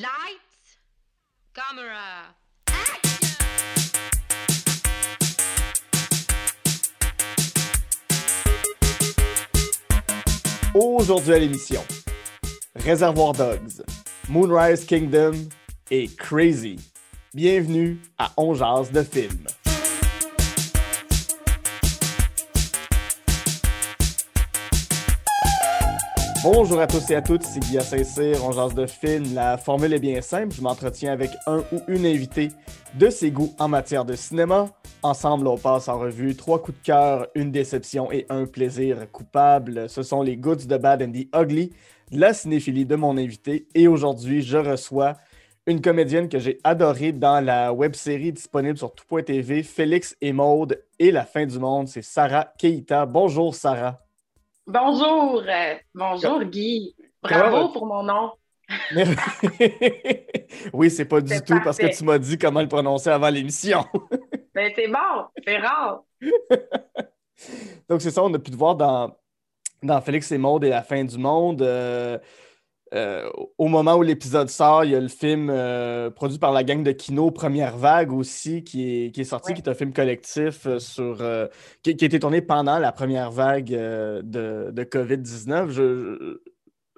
Lights, camera. Aujourd'hui à l'émission, Réservoir Dogs, Moonrise Kingdom et Crazy. Bienvenue à On Jase de film. Bonjour à tous et à toutes, c'est Guy Saint-Cyr, on jase de film. La formule est bien simple, je m'entretiens avec un ou une invitée de ses goûts en matière de cinéma. Ensemble, on passe en revue trois coups de cœur, une déception et un plaisir coupable. Ce sont les Goods de Bad and the Ugly, la cinéphilie de mon invité. Et aujourd'hui, je reçois une comédienne que j'ai adorée dans la web-série disponible sur tout.tv, Félix et Maude et la fin du monde. C'est Sarah Keita. Bonjour, Sarah. Bonjour, euh, bonjour Guy. Bravo pour mon nom. oui, c'est pas du tout parce que tu m'as dit comment le prononcer avant l'émission. ben, c'est bon, c'est rare. Donc, c'est ça, on a pu te voir dans, dans Félix et Maud et la fin du monde. Euh, euh, au moment où l'épisode sort, il y a le film euh, produit par la gang de Kino, Première Vague aussi, qui est, qui est sorti, qui est un film collectif euh, sur, qui, qui, a été tourné pendant la première vague de, de COVID-19.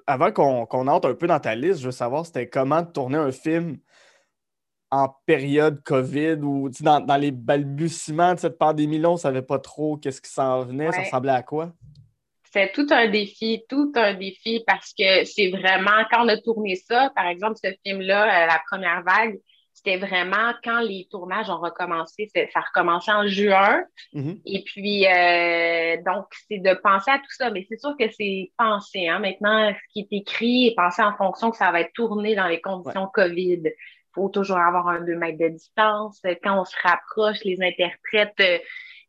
avant qu'on entre un peu dans ta liste, je veux savoir c'était comment tourner un film en période COVID ou dans, dans, les balbutiements de cette pandémie-là, on ne savait pas trop qu'est-ce qui s'en venait, ça ressemblait à quoi? C'est tout un défi, tout un défi parce que c'est vraiment, quand on a tourné ça, par exemple, ce film-là, euh, La première vague, c'était vraiment quand les tournages ont recommencé, ça a recommencé en juin. Mm-hmm. Et puis, euh, donc, c'est de penser à tout ça. Mais c'est sûr que c'est pensé. Hein? Maintenant, ce qui est écrit est pensé en fonction que ça va être tourné dans les conditions COVID. Il faut toujours avoir un 2 mètres de distance. Quand on se rapproche, les interprètes, euh,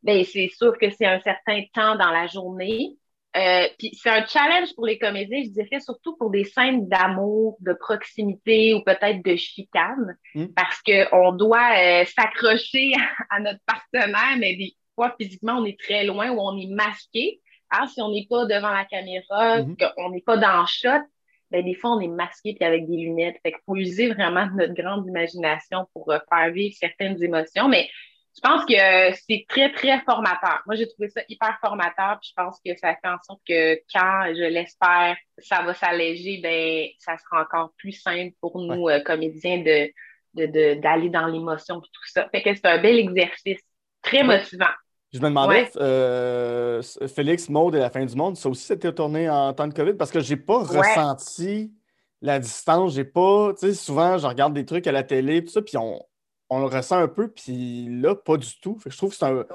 ben, c'est sûr que c'est un certain temps dans la journée. Euh, puis c'est un challenge pour les comédiens, je dirais surtout pour des scènes d'amour, de proximité ou peut-être de chicane, hmm. parce qu'on doit euh, s'accrocher à notre partenaire, mais des fois physiquement on est très loin ou on est masqué. Ah, si on n'est pas devant la caméra, hmm. qu'on n'est pas dans le shot, ben, des fois on est masqué puis avec des lunettes. Fait qu'il faut user vraiment notre grande imagination pour euh, faire vivre certaines émotions. Mais je pense que c'est très, très formateur. Moi, j'ai trouvé ça hyper formateur, puis je pense que ça fait en sorte que quand, je l'espère, ça va s'alléger, ben, ça sera encore plus simple pour nous, euh, comédiens, de, d'aller dans l'émotion et tout ça. Fait que c'est un bel exercice, très motivant. Je me demandais, euh, Félix, Maude et la fin du monde, ça aussi c'était tourné en temps de COVID? Parce que j'ai pas ressenti la distance. J'ai pas, tu sais, souvent je regarde des trucs à la télé, tout ça, puis on, on le ressent un peu, puis là, pas du tout. je trouve que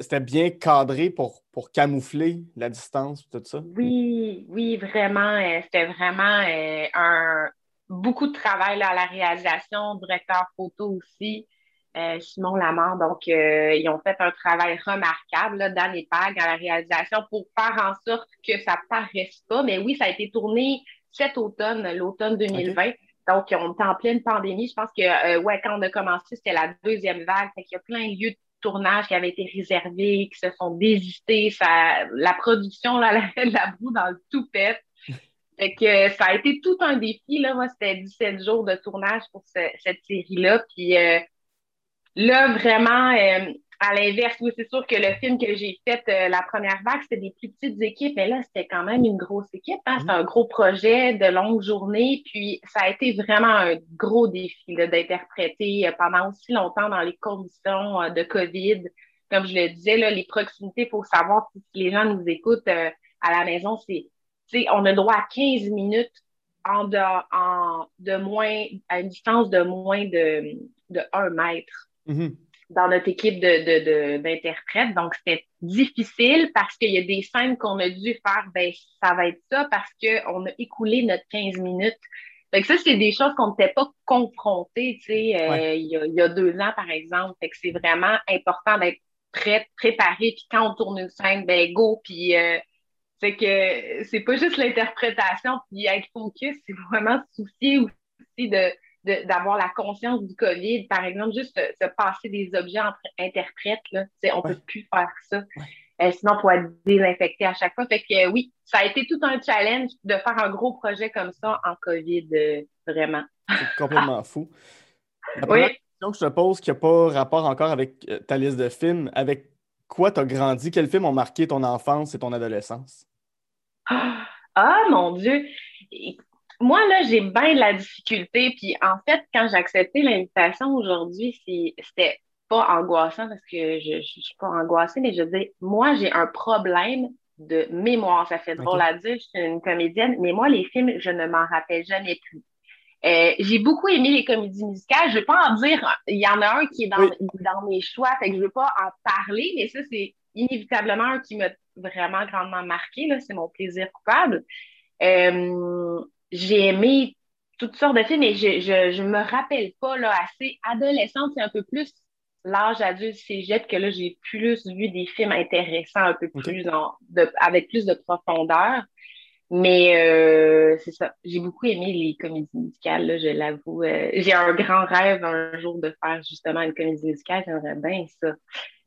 c'était bien cadré pour, pour camoufler la distance, tout ça. Oui, oui, vraiment. Euh, c'était vraiment euh, un beaucoup de travail à la réalisation, directeur photo aussi, euh, Simon Lamar. Donc, ils ont fait un travail remarquable là, dans les pages à la réalisation pour faire en sorte que ça ne paraisse pas. Mais oui, ça a été tourné cet automne, l'automne 2020. Donc, on était en pleine pandémie. Je pense que, euh, ouais, quand on a commencé, c'était la deuxième vague. Fait qu'il y a plein de lieux de tournage qui avaient été réservés, qui se sont désistés. Ça, la production, là, la, la boue dans le tout pète. Fait que ça a été tout un défi. Là. Moi, c'était 17 jours de tournage pour cette série-là. Puis euh, là, vraiment, euh, à l'inverse, oui, c'est sûr que le film que j'ai fait, euh, la première vague, c'était des plus petites équipes, mais là, c'était quand même une grosse équipe. Hein? C'est mm-hmm. un gros projet de longue journée, puis ça a été vraiment un gros défi d'interpréter euh, pendant aussi longtemps dans les conditions euh, de COVID. Comme je le disais, là, les proximités, il faut savoir si les gens nous écoutent à la maison, c'est on a droit à 15 minutes en de, en, de moins, à une distance de moins de, de 1 mètre. Mm-hmm dans notre équipe d'interprètes. De, Donc, c'était difficile parce qu'il y a des scènes qu'on a dû faire, ben, ça va être ça parce qu'on a écoulé notre 15 minutes. Donc, ça, c'est des choses qu'on n'était pas confrontés, tu sais, euh, il, y a, deux ans, par exemple. Fait que c'est vraiment important d'être prêt, préparé. Puis quand on tourne une scène, ben, go. Puis, euh, c'est que c'est pas juste l'interprétation puis être focus, c'est vraiment soucier aussi de d'avoir la conscience du COVID. Par exemple, juste se, passer des objets entre interprètes, là, on ne peut plus faire ça. sinon, il faut être désinfecté à chaque fois. Fait que oui, ça a été tout un challenge de faire un gros projet comme ça en COVID, vraiment. C'est complètement fou. La première question que je te pose qui n'a pas rapport encore avec ta liste de films, avec quoi tu as grandi? Quels films ont marqué ton enfance et ton adolescence? Ah, mon Dieu! Moi, là, j'ai bien de la difficulté. Puis, en fait, quand j'ai accepté l'invitation aujourd'hui, c'était pas angoissant parce que je ne suis pas angoissée, mais je dis, moi, j'ai un problème de mémoire. Ça fait drôle à dire, je suis une comédienne, mais moi, les films, je ne m'en rappelle jamais plus. Euh, j'ai beaucoup aimé les comédies musicales. Je ne vais pas en dire, il y en a un qui est dans, dans mes choix, fait que je ne veux pas en parler, mais ça, c'est inévitablement un qui m'a vraiment grandement marqué. C'est mon plaisir coupable. Euh, j'ai aimé toutes sortes de films, mais je ne me rappelle pas là, assez adolescente, c'est un peu plus l'âge adulte cégep que là, j'ai plus vu des films intéressants, un peu plus avec plus de profondeur. Mais euh, c'est ça. J'ai beaucoup aimé les comédies musicales, je l'avoue. Euh, j'ai un grand rêve un jour de faire justement une comédie musicale. J'aimerais bien ça.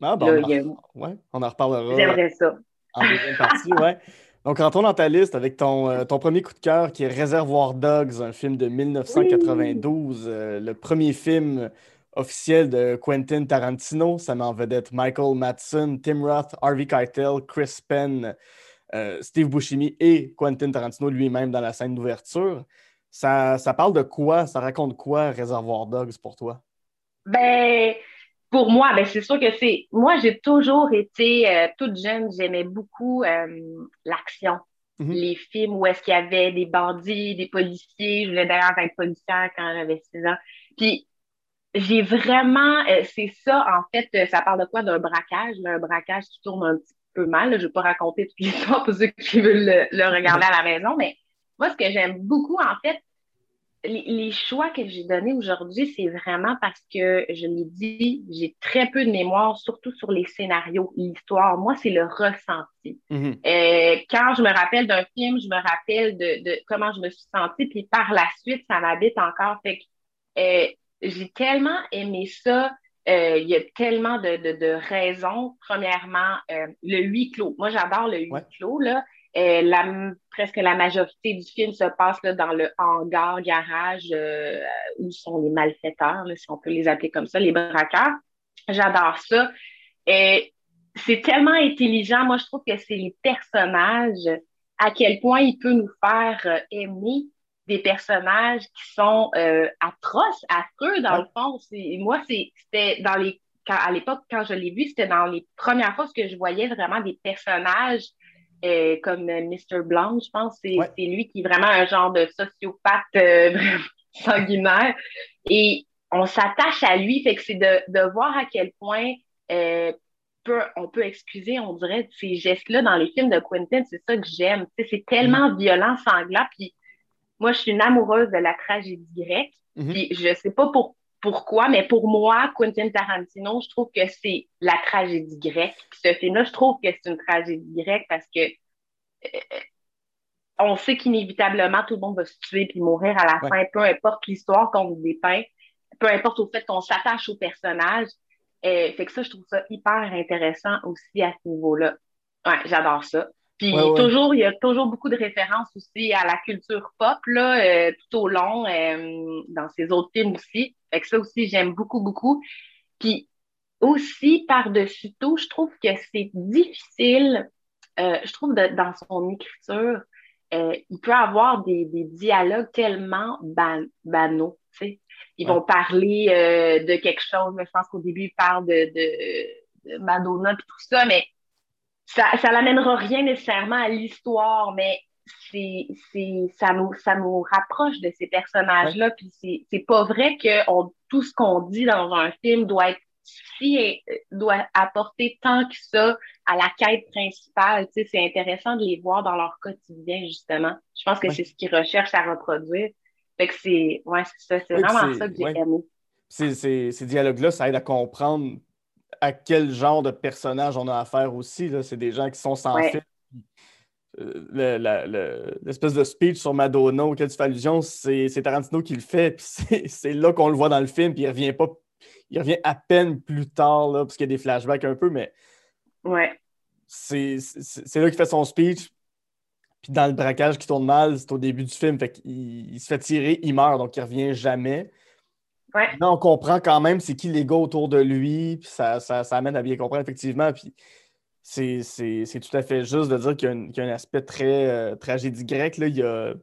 Ah, bon, on, en... on en reparlera. J'aimerais ça. En deuxième partie, ouais. Donc, rentrons dans ta liste avec ton, euh, ton premier coup de cœur qui est Réservoir Dogs, un film de 1992, le premier film officiel de Quentin Tarantino. Ça met en vedette Michael Madsen, Tim Roth, Harvey Keitel, Chris Penn. Euh, Steve Buscemi et Quentin Tarantino lui-même dans la scène d'ouverture. Ça, ça, parle de quoi? Ça raconte quoi, Réservoir Dogs, pour toi? Ben, pour moi, ben, c'est sûr que c'est. Moi, j'ai toujours été euh, toute jeune, j'aimais beaucoup euh, l'action. Mhm. Les films où est-ce qu'il y avait des bandits, des policiers. Je voulais d'ailleurs être policière quand j'avais 6 ans. Puis, j'ai vraiment. c'est ça, en fait, ça parle de quoi? D'un braquage, un braquage qui tourne un petit mal. Je ne vais pas raconter toute l'histoire pour ceux qui veulent le, regarder à la maison, mais moi, ce que j'aime beaucoup, en fait, les, choix que j'ai donnés aujourd'hui, c'est vraiment parce que, je l'ai dit, j'ai très peu de mémoire, surtout sur les scénarios, l'histoire. Moi, c'est le ressenti. Mm-hmm. Euh, quand je me rappelle d'un film, je me rappelle de, comment je me suis sentie, puis par la suite, ça m'habite encore. Fait que euh, j'ai tellement aimé ça. Euh, il y a tellement de, raisons. Premièrement, euh, le huis clos. Moi, j'adore le huis clos. Là. Euh, presque la majorité du film se passe dans le hangar, garage, où sont les malfaiteurs, si on peut les appeler comme ça, les braqueurs. J'adore ça. c'est tellement intelligent. Moi, je trouve que c'est les personnages, à quel point il peut nous faire aimer des personnages qui sont euh, atroces, affreux dans le fond. Moi, c'était dans les à l'époque, quand je l'ai vu, c'était dans les premières fois que je voyais vraiment des personnages euh, comme euh, Mr. Blanc, je pense. C'est lui qui est vraiment un genre de sociopathe sanguinaire. Et on s'attache à lui, fait que c'est de, voir à quel point on peut excuser, on dirait, ces gestes-là dans les films de Quentin. C'est ça que j'aime. C'est tellement mm. violent, sanglant, puis moi, je suis une amoureuse de la tragédie grecque. Mhm. Puis je sais pas pour, pourquoi, mais pour moi, Quentin Tarantino, je trouve que c'est la tragédie grecque. Puis ce film-là, je trouve que c'est une tragédie grecque parce que euh, on sait qu'inévitablement, tout le monde va se tuer puis mourir à la fin, peu importe l'histoire qu'on nous dépeint, peu importe au fait qu'on s'attache au personnage. Euh, fait que ça, je trouve ça hyper intéressant aussi à ce niveau-là. Ouais, j'adore ça. Puis toujours, il y a toujours beaucoup de références aussi à la culture pop là, euh, tout au long, euh, dans ses autres films aussi. Fait que ça aussi, j'aime beaucoup, beaucoup. Puis aussi, par-dessus tout, je trouve que c'est difficile, euh, je trouve, dans son écriture, il peut avoir des, des dialogues tellement banaux. Tu sais. Ils vont parler de quelque chose, mais je pense qu'au début, ils parlent de, de, de Madonna et tout ça, mais ça, ça n'amènera rien nécessairement à l'histoire, mais c'est, c'est, ça, nous, ça nous rapproche de ces personnages-là. Puis c'est, c'est pas vrai que on, tout ce qu'on dit dans un film doit être si, doit apporter tant que ça à la quête principale. Tu sais, c'est intéressant de les voir dans leur quotidien, justement. Je pense que c'est ce qu'ils recherchent à reproduire. Fait que c'est, ouais, c'est ça. C'est vraiment ça que j'ai aimé. Ces, ces, ces dialogues-là, ça aide à comprendre à quel genre de personnage on a affaire aussi. C'est des gens qui sont sans ouais. Euh, l'espèce de speech sur Madonna auquel tu fais allusion, c'est Tarantino qui le fait, puis c'est là qu'on le voit dans le film, puis il revient pas, il revient à peine plus tard, là, parce qu'il y a des flashbacks un peu, mais. Ouais. c'est là qu'il fait son speech. Puis dans le braquage qui tourne mal, c'est au début du film. Fait qu'il il se fait tirer, il meurt, donc il revient jamais. On comprend quand même c'est qui les gars autour de lui, ça, ça, amène à bien comprendre effectivement. Puis c'est c'est tout à fait juste de dire qu'il y, a un- aspect très euh, tragédie grecque. Là. Il y a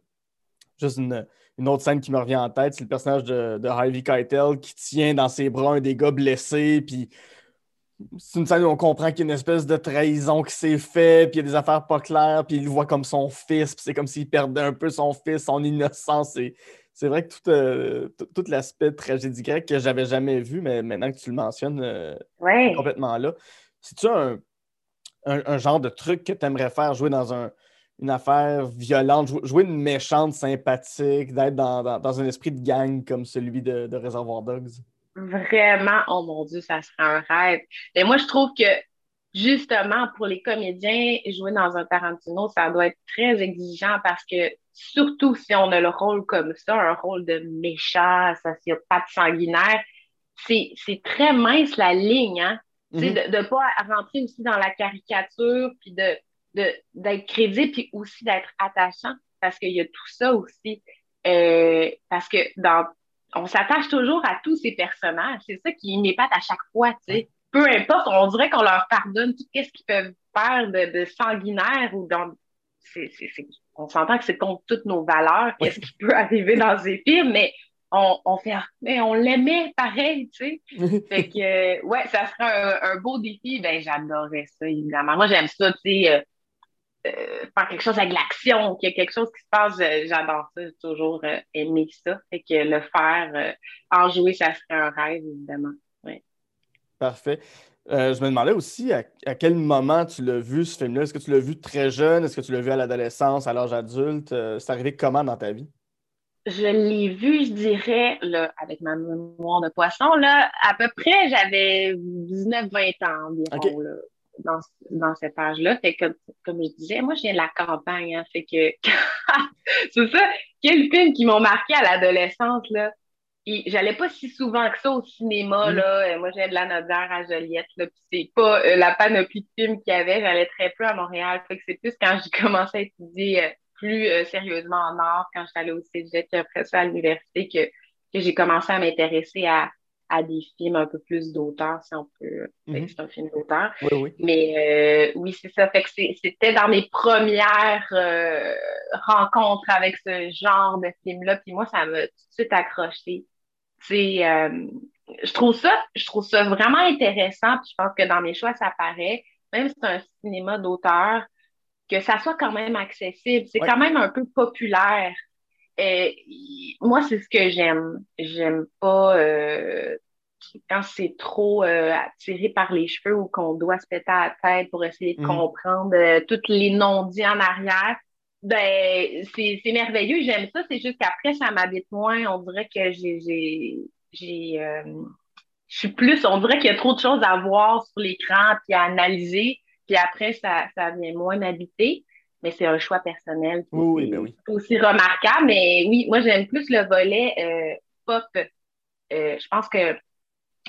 juste une, une autre scène qui me revient en tête, c'est le personnage de, de Harvey Keitel qui tient dans ses bras un des gars blessés, puis c'est une scène où on comprend qu'il y a une espèce de trahison qui s'est faite, puis il y a des affaires pas claires, puis il le voit comme son fils, puis c'est comme s'il perdait un peu son fils, son innocence. C'est, c'est vrai que tout, euh, tout, l'aspect de tragédie grecque que j'avais jamais vu, mais maintenant que tu le mentionnes, euh, Ouais. complètement là. C'est-tu un, un, un genre de truc que tu aimerais faire, jouer dans un- une affaire violente, jou- jouer une méchante sympathique, d'être dans, dans- dans un esprit de gang comme celui de, de Reservoir Dogs? Vraiment, oh mon Dieu, ça serait un rêve. Mais moi, je trouve que justement, pour les comédiens, jouer dans un Tarantino, ça doit être très exigeant parce que surtout si on a le rôle comme ça, un rôle de méchant, sociopathe sanguinaire, c'est, c'est très mince la ligne, hein. Mhm. de ne pas rentrer aussi dans la caricature, puis de, de, d'être crédible, puis aussi d'être attachant, parce qu'il y a tout ça aussi. Euh, parce que dans, on s'attache toujours à tous ces personnages. C'est ça qui m'épate à chaque fois, tu sais. Peu importe, on dirait qu'on leur pardonne tout ce qu'ils peuvent faire de, de sanguinaire ou dans. on s'entend que c'est contre toutes nos valeurs, qu'est-ce qui peut arriver dans ces films, mais on, on fait, mais on l'aimait pareil, tu sais. Fait que, euh, ouais, ça serait un, un beau défi. Ben, j'adorerais ça, évidemment. Moi, j'aime ça, tu sais, euh, euh, faire quelque chose avec l'action, qu'il y a quelque chose qui se passe, j'adore ça. J'ai toujours aimé ça. Fait que le faire, en jouer, ça serait un rêve, évidemment. Parfait. Euh, je me demandais aussi à, à quel moment tu l'as vu, ce film-là. Est-ce que tu l'as vu très jeune? Est-ce que tu l'as vu à l'adolescence, à l'âge adulte? Euh, c'est arrivé comment dans ta vie? Je l'ai vu, je dirais, là, avec ma mémoire de poisson, là, à peu près, j'avais 19-20 ans environ, Ok. là, dans, dans cet âge-là. Fait que, comme, comme je disais, moi, je viens de la campagne, hein, fait que, c'est ça, quel film qui m'ont marqué à l'adolescence, là? Et j'allais pas si souvent que ça au cinéma, Mm. là. Euh, Moi, j'ai de la Nodière à Joliette, là, puis c'est pas euh, la panoplie de films qu'il y avait. J'allais très peu à Montréal. Fait que c'est plus quand j'ai commencé à étudier euh, plus euh, sérieusement en art, quand j'étais allée au cégep, puis après ça à l'université, que, que j'ai commencé à m'intéresser à, à des films un peu plus d'auteur, si on peut. Mhm. C'est un film d'auteur. Oui, oui. Mais euh, oui, c'est ça. Fait que c'était dans mes premières euh, rencontres avec ce genre de film-là. Puis moi, ça m'a tout de suite accroché. C'est, euh, je trouve ça, je trouve ça vraiment intéressant. Puis je pense que dans mes choix, ça paraît. Même si c'est un cinéma d'auteur, que ça soit quand même accessible. C'est Ouais. quand même un peu populaire. Euh, y- moi, c'est ce que j'aime. J'aime pas euh, quand c'est trop euh, attiré par les cheveux ou qu'on doit se péter à la tête pour essayer de Mhm. comprendre euh, tous les non-dits en arrière. Ben, c'est merveilleux, j'aime ça. C'est juste qu'après, ça m'habite moins. On dirait que j'ai, euh, je suis plus, on dirait qu'il y a trop de choses à voir sur l'écran puis à analyser. Puis après, ça, ça vient moins m'habiter. Mais c'est un choix personnel. Oui, ben oui. c'est aussi remarquable. Mais oui, moi, j'aime plus le volet euh, pop. Euh, je pense que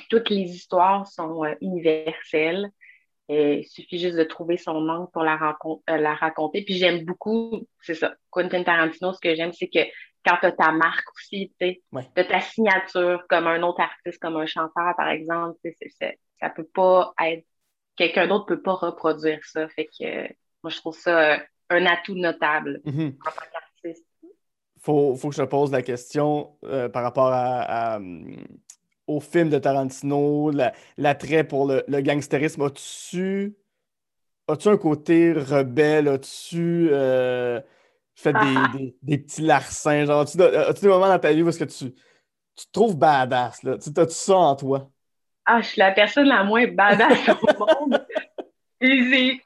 toutes les histoires sont euh, universelles. Euh, il suffit juste de trouver son angle pour la, euh, la raconter. Puis j'aime beaucoup, c'est ça, Quentin Tarantino, ce que j'aime, c'est que quand tu as ta marque aussi, tu sais, Ouais. de ta signature comme un autre artiste, comme un chanteur, par exemple, tu sais, c'est- c'est- ça peut pas être, quelqu'un d'autre peut pas reproduire ça. Fait que euh, moi, je trouve ça euh, un atout notable Mhm. en tant qu'artiste. faut, faut que je te pose la question par rapport à, à, hum, au film de Tarantino, la- l'attrait pour le, le gangstérisme. As-tu as-tu un côté rebelle? As-tu euh, fait des, des- des petits larcins? Genre, as-tu, as-tu des moments dans ta vie où est-ce que tu, tu te trouves badass? Là? Tu as-tu ça en toi? Ah, je suis la personne la moins badass au monde.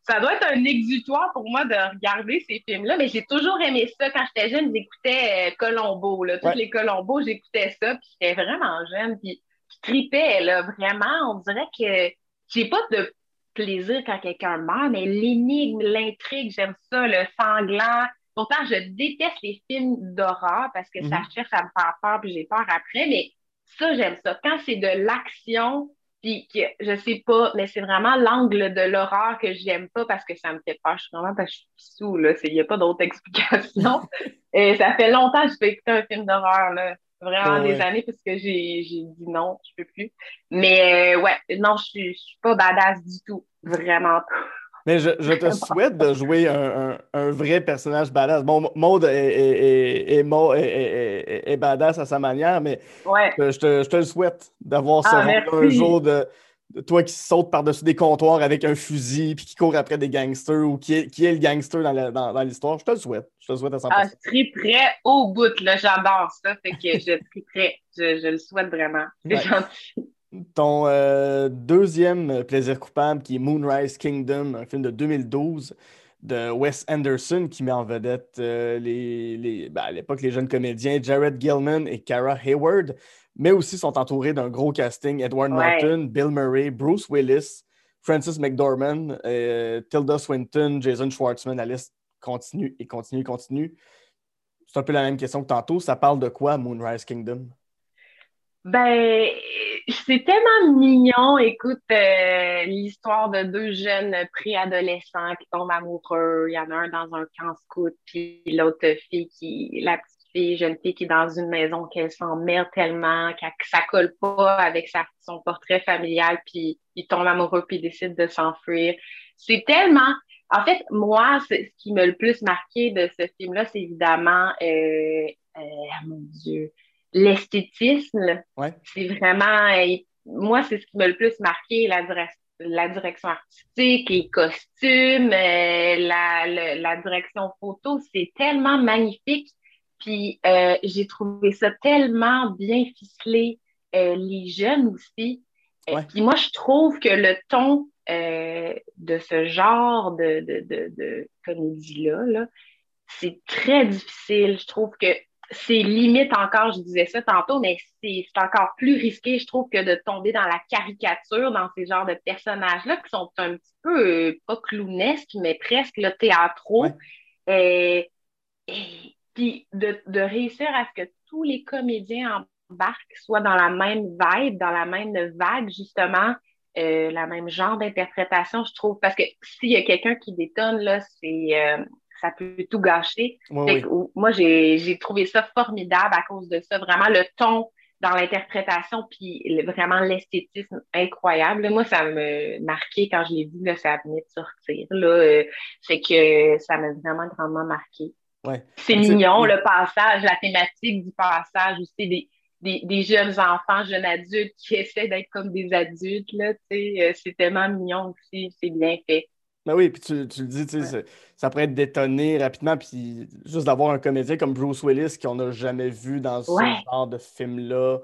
Ça doit être un exutoire pour moi de regarder ces films-là, mais j'ai toujours aimé ça. Quand j'étais jeune, j'écoutais euh, Colombo, là. Tous Ouais. les Colombo, j'écoutais ça, puis j'étais vraiment jeune, puis je tripais, là, vraiment. On dirait que j'ai pas de plaisir quand quelqu'un meurt, mais l'énigme, l'intrigue, j'aime ça, le sanglant. Pourtant, je déteste les films d'horreur parce que ça Mhm. cherche à me faire peur, puis j'ai peur après, mais ça, j'aime ça. Quand c'est de l'action, Puis que, je sais pas, mais c'est vraiment l'angle de l'horreur que j'aime pas parce que ça me fait peur. Je suis vraiment parce que je suis sous, là. Il n'y a pas d'autre explication. Et ça fait longtemps que je peux écouter un film d'horreur, là. Vraiment des années parce que j'ai dit non, je peux plus. Mais euh, ouais, non, je suis, je suis pas badass du tout. Vraiment pas. Mais je, je, te souhaite de jouer un, un, un, vrai personnage badass. Bon, Maud est, est, est, est, badass à sa manière, mais ouais. je, te, je, te, le souhaite d'avoir ce ah, un jour de, toi qui saute par-dessus des comptoirs avec un fusil puis qui court après des gangsters ou qui est, qui est le gangster dans l'histoire. Dans, je te le souhaite. Je te le souhaite à 100%. Ah, je triperais au bout, là. J'adore ça. Fait que je triperais. Je, je le souhaite vraiment. C'est ouais. gentil. Ton euh, deuxième plaisir coupable, qui est Moonrise Kingdom, un film de 2012 de Wes Anderson, qui met en vedette euh, les, les ben, à l'époque les jeunes comédiens Jared Gilman et Cara Hayward, mais aussi sont entourés d'un gros casting Edward ouais. Norton, Bill Murray, Bruce Willis, Francis McDormand, euh, Tilda Swinton, Jason Schwartzman. La liste continue et continue et continue. C'est un peu la même question que tantôt. Ça parle de quoi, Moonrise Kingdom? Ben, c'est tellement mignon. Écoute, euh, l'histoire de deux jeunes préadolescents qui tombent amoureux. Il y en a un dans un camp scout, puis l'autre fille qui, la petite fille, jeune fille qui est dans une maison qu'elle s'emmerde tellement, que ça colle pas avec sa, son portrait familial, puis il tombe amoureux, puis il décide de s'enfuir. C'est tellement. En fait, moi, ce qui m'a le plus marqué de ce film-là, c'est évidemment, euh, euh, mon Dieu, l'esthétisme, ouais. c'est vraiment, moi, c'est ce qui m'a le plus marqué, la, la direction artistique, les costumes, euh, la, la, la, direction photo, c'est tellement magnifique. Puis euh, j'ai trouvé ça tellement bien ficelé, euh, les jeunes aussi. Ouais. Puis moi, je trouve que le ton de ce genre de, de, de, de comédie-là, -là, c'est très difficile. Je trouve que c'est limite encore, je disais ça tantôt, mais c'est encore plus risqué, je trouve, que de tomber dans la caricature, dans ces genres de personnages-là qui sont un petit peu, euh, pas clownesques, mais presque le théâtraux. Ouais. Et, et puis de, de, réussir à ce que tous les comédiens embarquent, soient dans la même vibe, dans la même vague, justement, euh, la même genre d'interprétation, je trouve. Parce que s'il y a quelqu'un qui détonne, là, c'est. Euh, ça peut tout gâcher. Oui, oui. Moi, j'ai trouvé ça formidable à cause de ça. Vraiment, le ton dans l'interprétation, puis vraiment l'esthétisme incroyable. Moi, ça me marqué quand je l'ai vu, là, ça venait de sortir. Là, euh, c'est que ça m'a vraiment grandement marqué. Ouais. C'est mignon, le passage, la thématique du passage aussi des, des, des, jeunes enfants, jeunes adultes qui essaient d'être comme des adultes. Là, euh, c'est tellement mignon aussi, c'est bien fait. Ben oui, puis tu, tu, le dis, ouais. ça pourrait être détonné rapidement, puis juste d'avoir un comédien comme Bruce Willis qu'on n'a jamais vu dans ce ouais. genre de film-là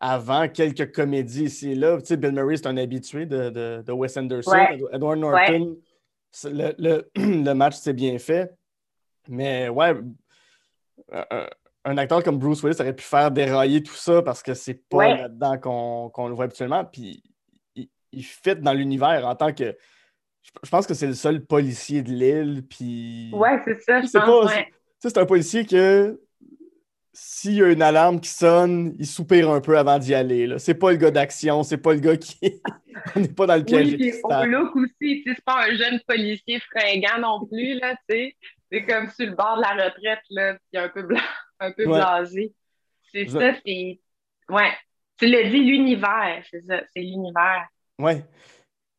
avant, quelques comédies ici et là. Tu sais, Bill Murray, c'est un habitué de, de, de Wes Anderson. Edward Norton, le, le, le, match s'est bien fait. Mais ouais, un, un, acteur comme Bruce Willis aurait pu faire dérailler tout ça parce que c'est pas ouais. là-dedans qu'on qu le voit habituellement. Puis il, il fit dans l'univers en tant que je pense que c'est le seul policier de l'île. Puis... Ouais, c'est ça, je pense. Ouais. C'est un policier que s'il y a une alarme qui sonne, il soupire un peu avant d'y aller. C'est pas le gars d'action, c'est pas le gars qui. On n'est pas dans le piège. Oui, au look aussi, c'est pas un jeune policier fringant non plus, là, tu sais. C'est comme sur le bord de la retraite, là, puis un peu, blanc, un peu ouais. blasé. C'est ça, c'est. Ouais. Tu l'as dit, l'univers, c'est ça, c'est l'univers. Ouais.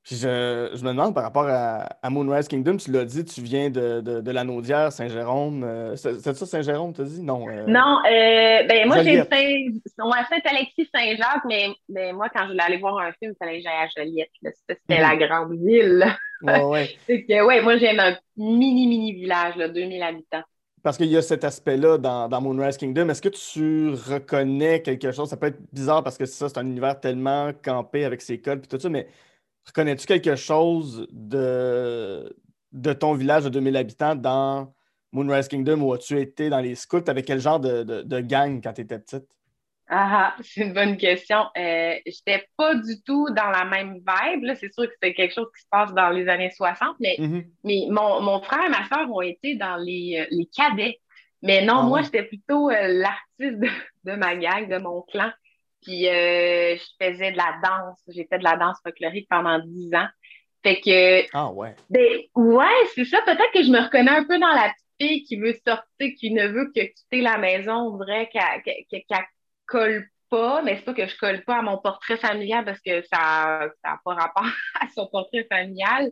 Je, je, me demande par rapport à, à Moonrise Kingdom, tu l'as dit, tu viens de, de, de la Naudière, Saint-Jérôme. Euh, c'est ça, Saint-Jérôme, tu as dit? Non. Euh... Non, euh, ben, moi, j'ai Saint-Alexis-Saint-Jacques, mais, mais, moi, quand je voulais aller voir un film, il fallait que j'aille à Joliette. C'était la grande ville. Ouais, ouais. que, ouais, moi, j'ai un mini, mini village, là, 2000 habitants. Parce qu'il y a cet aspect-là dans, dans, Moonrise Kingdom. Est-ce que tu reconnais quelque chose? Ça peut être bizarre parce que ça, c'est un univers tellement campé avec ses codes et tout ça, mais Reconnais-tu quelque chose de, de ton village de 2000 habitants dans Moonrise Kingdom où as-tu été dans les scouts? Avec quel genre de, de, de gang quand tu étais petite? Ah, c'est une bonne question. Euh, J'étais pas du tout dans la même vibe. C'est sûr que c'est quelque chose qui se passe dans les années 60, mais, mm -hmm. mais mon, mon, frère et ma soeur ont été dans les, les cadets. Mais non, ah, moi, j'étais plutôt euh, l'artiste de, de, ma gang, de mon clan. Puis euh, je faisais de la danse. J'ai fait de la danse folklorique pendant dix ans. Fait que. Ah ouais. Ben, ouais, c'est ça. Peut-être que je me reconnais un peu dans la petite fille qui veut sortir, qui ne veut que quitter la maison. On dirait qu'elle colle pas, mais c'est pas que je colle pas à mon portrait familial parce que ça n'a pas rapport à son portrait familial,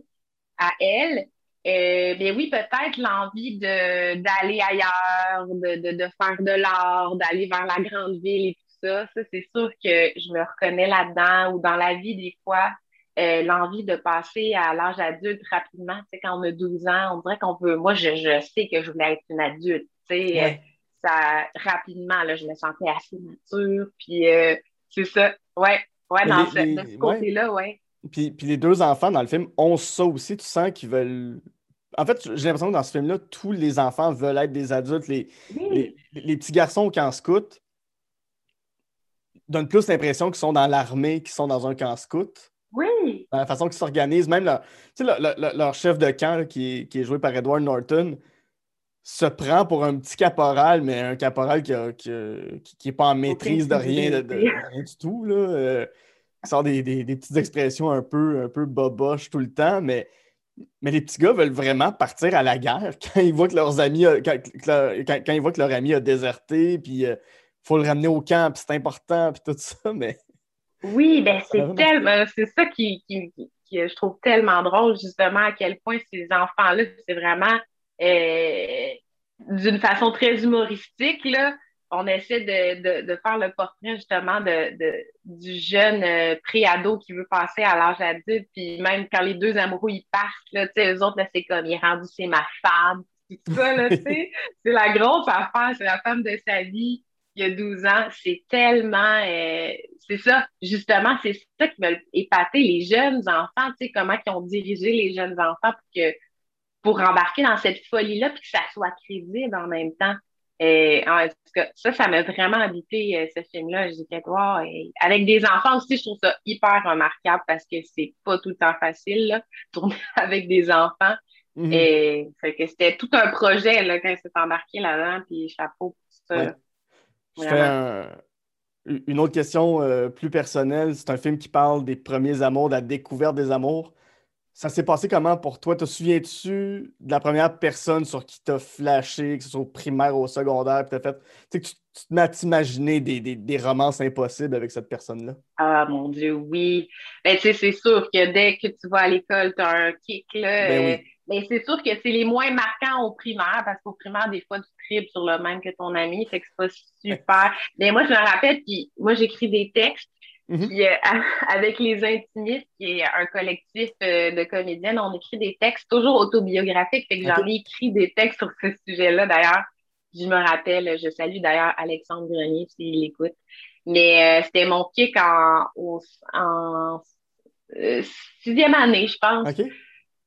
à elle. Euh, ben oui, peut-être l'envie d'aller ailleurs, de, faire de l'art, d'aller vers la grande ville et tout ça. Ça, c'est sûr que je me reconnais là-dedans ou dans la vie des fois. Euh, l'envie de passer à l'âge adulte rapidement. Tu sais, quand on a 12 ans, on dirait qu'on veut. Moi, je, sais que je voulais être une adulte. Tu sais, ça, rapidement, là, je me sentais assez mature. Puis, euh, c'est ça. Ouais, ouais, dans ce, côté-là, ouais. Puis, puis, les deux enfants dans le film ont ça aussi. Tu sens qu'ils veulent. En fait, j'ai l'impression que dans ce film-là, tous les enfants veulent être des adultes. Les, les, les, petits garçons au camp scout donnent plus l'impression qu'ils sont dans l'armée qu'ils sont dans un camp scout. Oui. la façon qu'ils s'organisent, même leur, leur, chef de camp qui est, joué par Edward Norton se prend pour un petit caporal, mais un caporal qui n'est qui, pas en maîtrise de rien, de, rien du tout. Là. Euh, sort des, petites expressions un peu, un peu boboches tout le temps, mais, mais les petits gars veulent vraiment partir à la guerre quand ils voient que leurs amis quand, quand, ils voient que leur ami a déserté, puis il euh, faut le ramener au camp, puis c'est important, puis tout ça, mais oui, ben c'est tellement, c'est ça qui, qui, je trouve tellement drôle, justement, à quel point ces enfants-là, c'est vraiment d'une façon très humoristique, là. On essaie de, de, faire le portrait justement de, de du jeune euh, préado qui veut passer à l'âge adulte, puis même quand les deux amoureux ils partent, là, eux autres, là, c'est comme il est rendu, c'est ma femme, ça, là, c'est la grosse affaire, c'est la femme de sa vie il y a 12 ans, c'est tellement, euh, c'est ça, justement, c'est ça qui m'a épaté les jeunes enfants, tu sais, comment ils ont dirigé les jeunes enfants pour que, pour embarquer dans cette folie-là, puis que ça soit crédible en même temps. Et, en tout cas, ça, ça m'a vraiment habité, euh, ce film-là. J'étais voir. Et avec des enfants aussi, je trouve ça hyper remarquable parce que c'est pas tout le temps facile, là, tourner avec des enfants. Mm-hmm. Et fait que c'était tout un projet, là, quand s'est embarqué là-dedans, puis chapeau pour ça. Je fais une autre question euh, plus personnelle. C'est un film qui parle des premiers amours, de la découverte des amours. Ça s'est passé comment pour toi? Te souviens-tu de la première personne sur qui t'as flashé, que ce soit au primaire ou au secondaire, puis fait. Tu, tu te mets à t'imaginer des, des, romances impossibles avec cette personne-là? Ah mon Dieu, oui. Ben, c'est sûr que dès que tu vas à l'école, tu as un kick. Là, ben euh, mais c'est sûr que c'est les moins marquants au primaire, parce qu'au primaire, des fois, tu tripes sur le même que ton ami, fait que c'est pas super. Mais moi, je me rappelle, puis moi, j'écris des textes, mm-hmm. puis euh, avec les Intimistes, qui est un collectif euh, de comédiennes, on écrit des textes toujours autobiographiques, fait que j'en ai écrit des textes sur ce sujet-là, d'ailleurs. Je me rappelle, je salue d'ailleurs Alexandre Grenier s'il écoute. Mais euh, c'était mon kick en, en sixième année, je pense.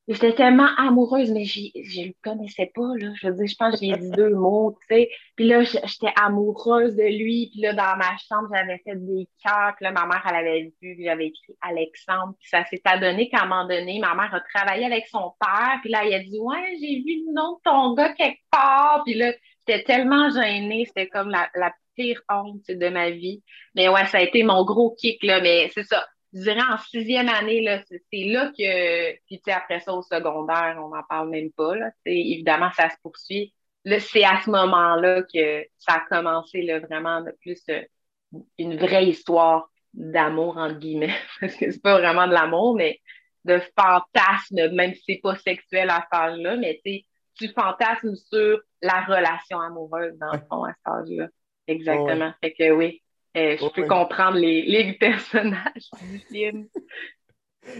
J'étais tellement amoureuse, mais je ne le connaissais pas, là. Je veux dire, je pense que j'ai dit deux mots, tu sais. Puis là, j'étais amoureuse de lui. Puis là, dans ma chambre, j'avais fait des cœurs. Puis là, ma mère, elle avait vu, j'avais écrit Alexandre. Puis ça s'est adonné qu'à un moment donné, ma mère a travaillé avec son père. Puis là, il a dit, ouais, j'ai vu le nom de ton gars quelque part. Puis là, j'étais tellement gênée. C'était comme la, la pire honte de ma vie. Mais ouais, ça a été mon gros kick, là. Mais c'est ça je dirais en sixième année, là, c'est là que, puis après ça, au secondaire, on n'en parle même pas, là, évidemment, ça se poursuit. Là, c'est à ce moment-là que ça a commencé, là, vraiment, de plus euh, une vraie histoire d'amour, entre guillemets, parce que c'est pas vraiment de l'amour, mais de fantasme, même si c'est pas sexuel à cet âge-là, mais tu fantasmes sur la relation amoureuse, dans le fond, à cet âge-là. Exactement. Fait que oui, euh, je peux comprendre les, les, personnages du film.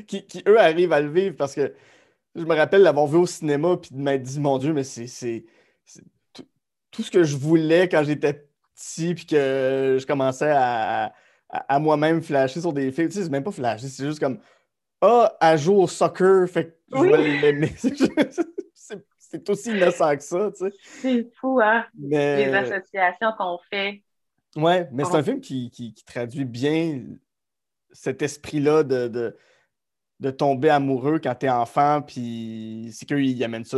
qui, qui, eux, arrivent à le vivre parce que je me rappelle l'avoir vu au cinéma puis de m'être dit, mon Dieu, mais c'est tout ce que je voulais quand j'étais petit puis que je commençais à, à, moi-même flasher sur des films. Tu sais, c'est même pas flasher, c'est juste comme Ah, à jouer au soccer, fait que je vais l'aimer. c'est aussi innocent que ça, tu sais. C'est fou, hein? Les associations qu'on fait Ouais, mais c'est un film qui, traduit bien cet esprit-là de, de, tomber amoureux quand t'es enfant, puis c'est qu'il amène ça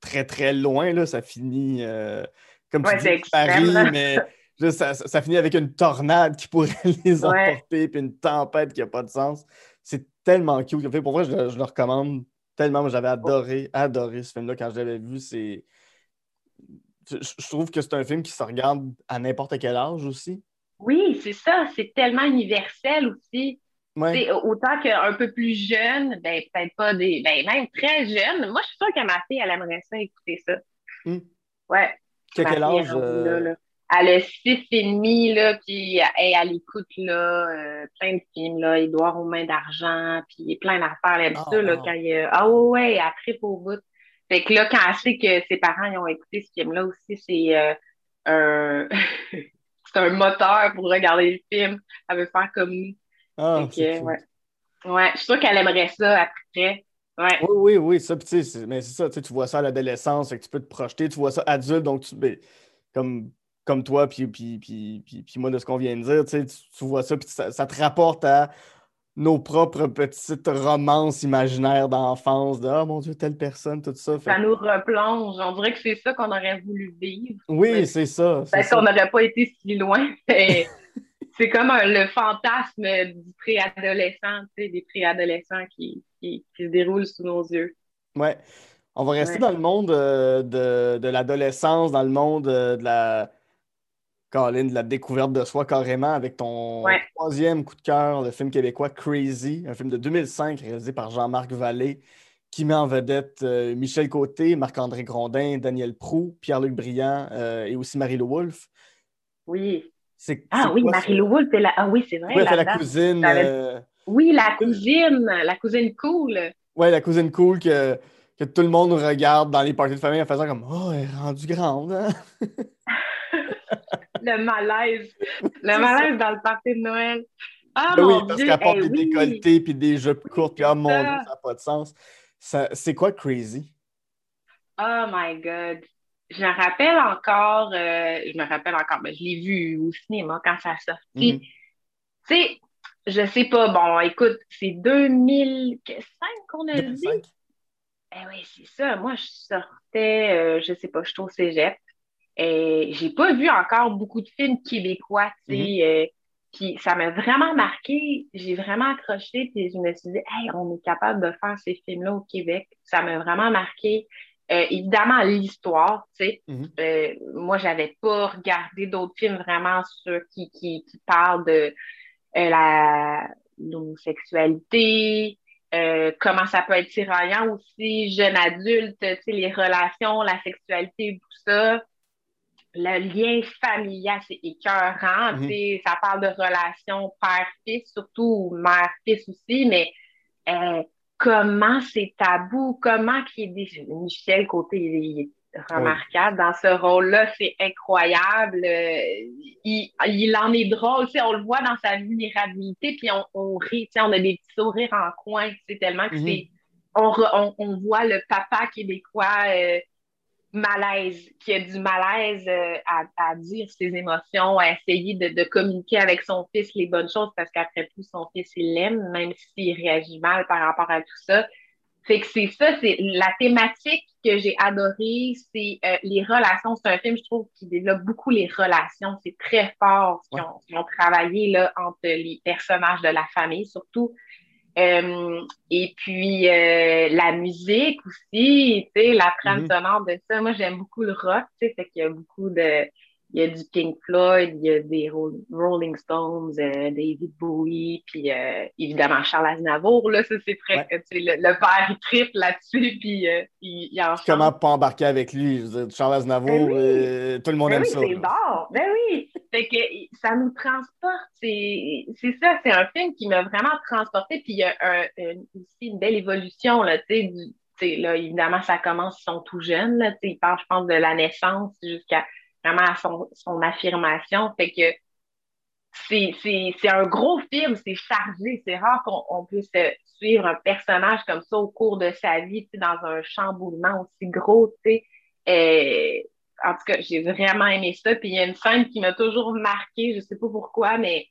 très très loin, là, ça finit euh, comme tu dis, Paris, mais ça, ça, finit avec une tornade qui pourrait les emporter, puis une tempête qui n'a pas de sens. C'est tellement cute. Pour moi, je, je le recommande tellement. J'avais adoré, adoré ce film-là quand je l'avais vu. C'est. Je, trouve que c'est un film qui se regarde à n'importe quel âge aussi. Oui, c'est ça. C'est tellement universel aussi. Ouais. Autant qu'un peu plus jeune, ben, peut-être pas des. Ben, même très jeune. Moi, je suis sûre que ma fille, elle aimerait ça écouter ça. Hmm. Ouais. quel âge? Euh, elle a six et demi, là, puis elle, écoute, là, euh, plein de films, là, Édouard aux mains d'argent, puis plein d'affaires, oh, ça, là, quand il a... Ah ouais, elle tripe au bout. Fait que là, quand elle sait que ses parents ils ont écouté ce film-là aussi, c'est euh, un... un moteur pour regarder le film. Elle veut faire comme nous. Ah, ouais. ouais, je suis sûre qu'elle aimerait ça après. Ouais. Oui, oui, oui, ça, tu sais, mais c'est ça, tu vois ça à l'adolescence, que tu peux te projeter, tu vois ça adulte, donc tu, ben, comme comme toi, puis, puis, puis, puis, moi, de ce qu'on vient de dire, tu, tu vois ça, puis ça, te rapporte à nos propres petites romances imaginaires d'enfance, de « Oh mon Dieu, telle personne, tout ça. » Ça nous replonge. On dirait que c'est ça qu'on aurait voulu vivre. Oui, c'est ça. Peut-être qu'on n'aurait pas été si loin. c'est comme le fantasme du préadolescent, tu sais, des préadolescents qui, qui, qui se déroulent sous nos yeux. Ouais. On va rester dans le monde euh, de, de l'adolescence, dans le monde euh, de la Colin, de la découverte de soi carrément avec ton troisième coup de cœur, le film québécois Crazy, un film de 2005 réalisé par Jean-Marc Vallée qui met en vedette euh, Michel Côté, Marc-André Grondin, Daniel Prou, Pierre-Luc Briand euh, et aussi Marie-Lou Wolfe. Oui. Ah oui, Marie-Lou Wolfe, la... ah oui, c'est vrai. Oui, elle la cousine. Euh, oui, la cousine, la cousine cool. Oui, la cousine cool que, que tout le monde regarde dans les parties de famille en faisant comme Oh, elle est rendue grande. Hein? le malaise. Le malaise dans le party de Noël. Ah, ben oui, parce qu'elle porte des décolletés puis des jupes courtes, puis oh mon Dieu, ça n'a pas de sens. C'est quoi Crazy? Oh my God. Je me rappelle encore, euh, je me rappelle encore, mais ben, je l'ai vu au cinéma quand ça a sorti. Mhm. Tu sais, je sais pas, bon, écoute, c'est 2005 qu'on a 2005. dit. Eh oui, c'est ça. Moi, je sortais, euh, je sais pas, je suis au cégep. Euh, j'ai pas vu encore beaucoup de films québécois, tu sais. Mm-hmm. Euh, puis ça m'a vraiment marqué. J'ai vraiment accroché, puis je me suis dit, hey, on est capable de faire ces films-là au Québec. Ça m'a vraiment marqué. Euh, évidemment, l'histoire, tu sais. Mm-hmm. moi, j'avais pas regardé d'autres films vraiment sur qui, qui, qui parlent de la l'homosexualité, comment ça peut être tiraillant aussi, jeune adulte, tu sais, les relations, la sexualité, tout ça le lien familial, c'est écœurant. Mhm. Ça parle de relations père-fils, surtout mère-fils aussi, mais euh, comment c'est tabou, comment qu'il est Michel Côté, il est remarquable dans ce rôle-là, c'est incroyable. Euh, il, en est drôle, on le voit dans sa vulnérabilité, puis on, on rit, on a des petits sourires en coin, c'est tellement que mhm. c'est. On, on, voit le papa québécois. Euh, malaise, qui a du malaise euh, à, dire ses émotions, à essayer de, communiquer avec son fils les bonnes choses parce qu'après tout, son fils, il l'aime, même s'il réagit mal par rapport à tout ça. Fait que c'est ça, c'est la thématique que j'ai adorée, c'est euh, les relations. C'est un film, je trouve, qui développe beaucoup les relations. C'est très fort ce qu'ils ont, travaillé là, entre les personnages de la famille, surtout. Euh, et puis euh, la musique aussi, tu sais, la trame mm-hmm. sonore de ça. Moi, j'aime beaucoup le rock, tu sais, fait qu'il y a beaucoup de, il y a du Pink Floyd, il y a des Rolling Stones, euh, David Bowie, puis euh, évidemment Charles Aznavour, là, ça c'est presque, tu sais, le, père il triple là-dessus, puis euh, il, il en Comment pas embarquer avec lui? Charles Aznavour, ben tout le monde ben aime oui, ça. c'est bon, ben oui! Fait que ça nous transporte, c'est ça, c'est un film qui m'a vraiment transporté, puis il y a aussi une belle évolution, là, tu sais, là, évidemment, ça commence, ils sont tout jeunes, là, ils parlent, je pense, de la naissance jusqu'à vraiment à son, affirmation. Fait que c'est un gros film, c'est chargé. C'est rare qu'on puisse suivre un personnage comme ça au cours de sa vie, dans un chamboulement aussi gros, tu sais. en tout cas, j'ai vraiment aimé ça. Puis il y a une scène qui m'a toujours marqué, je sais pas pourquoi, mais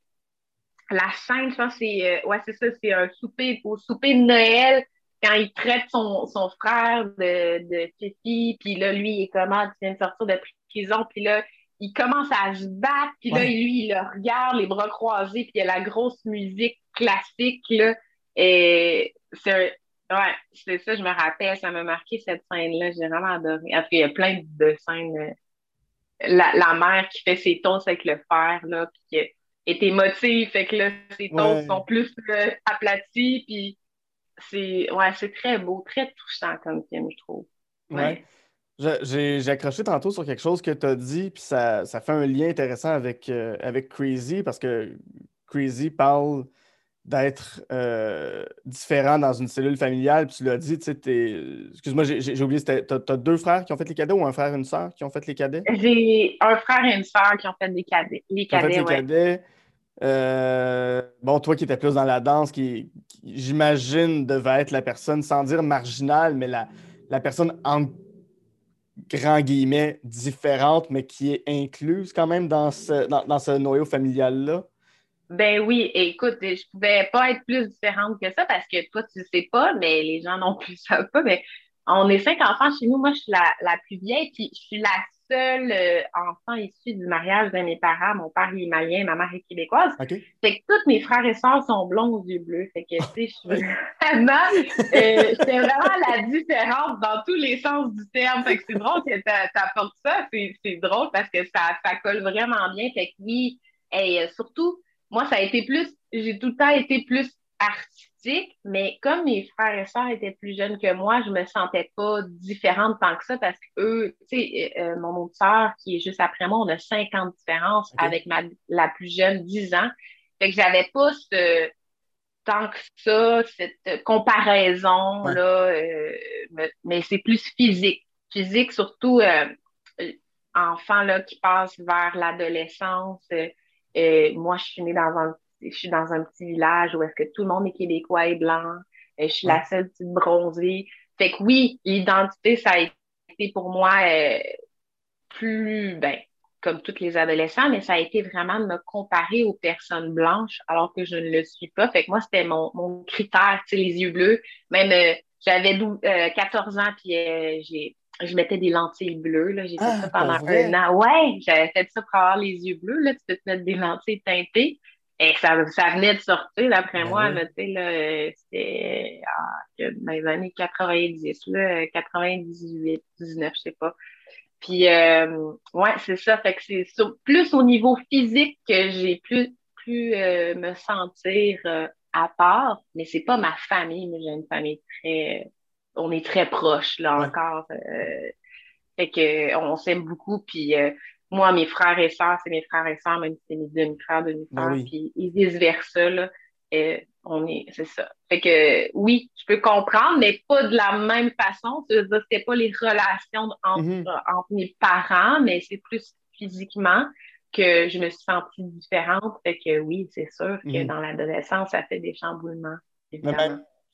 la scène, je pense, c'est euh, ouais, c'est ça, c'est un souper au souper de Noël quand il traite son, frère de, de Fifi, puis là, lui, il est comment, il vient de sortir de prison, puis là, il commence à se battre, puis là, lui, il le regarde, les bras croisés, puis il y a la grosse musique classique, là. Et c'est ouais, c'est ça, je me rappelle, ça m'a marqué cette scène-là, j'ai vraiment adoré. Après, il y a plein de scènes. Euh, la, la mère qui fait ses tons avec le fer, là, puis qui est émotive, fait que là, ses tons sont plus euh, aplatis, puis c'est ouais, c'est très beau, très touchant comme film, je trouve. Ouais. J'ai accroché tantôt sur quelque chose que tu as dit, puis ça, ça, fait un lien intéressant avec, euh, avec Crazy, parce que Crazy parle d'être euh, différent dans une cellule familiale, puis tu l'as dit, tu sais, excuse-moi, j'ai oublié, tu as, deux frères qui ont fait les cadets ou un frère et une sœur qui ont fait les cadets? J'ai un frère et une sœur qui ont fait cadets. Les cadets, fait les cadets. Euh, bon, toi qui étais plus dans la danse, qui, j'imagine devait être la personne, sans dire marginale, mais la, la personne en grand guillemets, différente, mais qui est incluse quand même dans ce, dans, ce noyau familial-là? Ben oui, écoute, je pouvais pas être plus différente que ça parce que toi, tu le sais pas, mais les gens non plus savent pas, mais on est cinq enfants chez nous. Moi, je suis la, la plus vieille, puis je suis la seul euh, enfant issu du mariage de mes parents. Mon père est malien, ma mère est québécoise. Fait que tous mes frères et sœurs sont blonds aux yeux bleus. Fait que, tu sais, je suis vraiment, euh, vraiment la différence dans tous les sens du terme. Fait que c'est drôle que tu apportes ça. C'est drôle parce que ça, ça colle vraiment bien. Fait que oui, et surtout, moi, ça a été plus, j'ai tout le temps été plus artistique mais comme mes frères et sœurs étaient plus jeunes que moi, je me sentais pas différente tant que ça parce que eux, tu sais, euh, euh, mon autre sœur qui est juste après moi, on a 50 ans de différence avec ma, la plus jeune, 10 ans. Fait que j'avais pas ce, tant que ça, cette comparaison-là, euh, mais, c'est plus physique. Physique, surtout enfant là, qui passe vers l'adolescence. moi, je suis née dans un je suis dans un petit village où est-ce que tout le monde est québécois et blanc. Euh, je suis la seule petite bronzée. Fait que oui, l'identité, ça a été pour moi euh, plus, ben, comme tous les adolescents, mais ça a été vraiment de me comparer aux personnes blanches alors que je ne le suis pas. Fait que moi, c'était mon, mon critère, tu sais, les yeux bleus. Même, euh, j'avais 14 ans, puis j'ai je mettais des lentilles bleues. J'ai fait ah, ça pendant un an. Ouais, j'avais fait ça pour avoir les yeux bleus. Là, tu peux te mettre des lentilles teintées. Et ça, ça venait de sortir, d'après ben moi, tu sais, là, c'était ah, dans les années 90, là, 98, 19, je sais pas. Puis, euh, ouais, c'est ça. Fait que c'est plus au niveau physique que j'ai plus, plus euh, me sentir euh, à part, mais c'est pas ma famille, mais j'ai une famille très, on est très proches, là, encore. fait que, on s'aime beaucoup, puis moi, mes frères et sœurs, c'est mes frères et sœurs, même si c'est mes demi-frères, demi-sœurs, ben puis vice-versa, là. on est, c'est ça. Fait que, oui, je peux comprendre, mais pas de la même façon. C'était pas les relations entre, mhm. entre mes parents, mais c'est plus physiquement que je me suis sentie différente. Fait que oui, c'est sûr que mhm. dans l'adolescence, ça fait des chamboulements.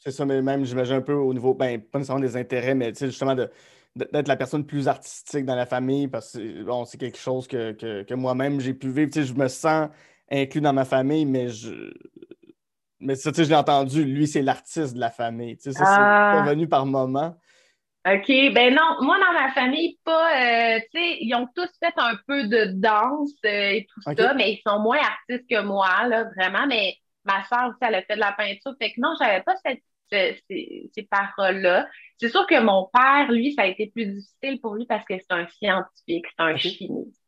C'est ça, mais même, j'imagine un peu au niveau, ben, pas nécessairement des intérêts, mais justement de d'être la personne plus artistique dans la famille parce que bon, c'est quelque chose que, moi-même j'ai pu vivre. je me sens inclus dans ma famille, mais je. Mais ça, je l'ai entendu, lui, c'est l'artiste de la famille. ça, c'est ah. revenu par moment. OK. Ben non, moi, dans ma famille, pas. Euh, tu sais, ils ont tous fait un peu de danse euh, et tout ça, mais ils sont moins artistes que moi, là, vraiment. Mais ma soeur aussi, elle a fait de la peinture. Fait que non, j'avais pas cette ces, paroles-là. C'est sûr que mon père, lui, ça a été plus difficile pour lui parce que c'est un scientifique, c'est un chimiste.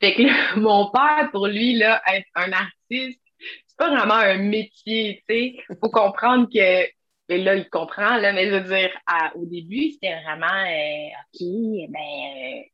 Fait que mon père, pour lui, là, être un artiste, c'est pas vraiment un métier, tu sais. Faut comprendre que, mais là, il comprend, là, mais je veux dire, au début, c'était vraiment, euh, OK, ben,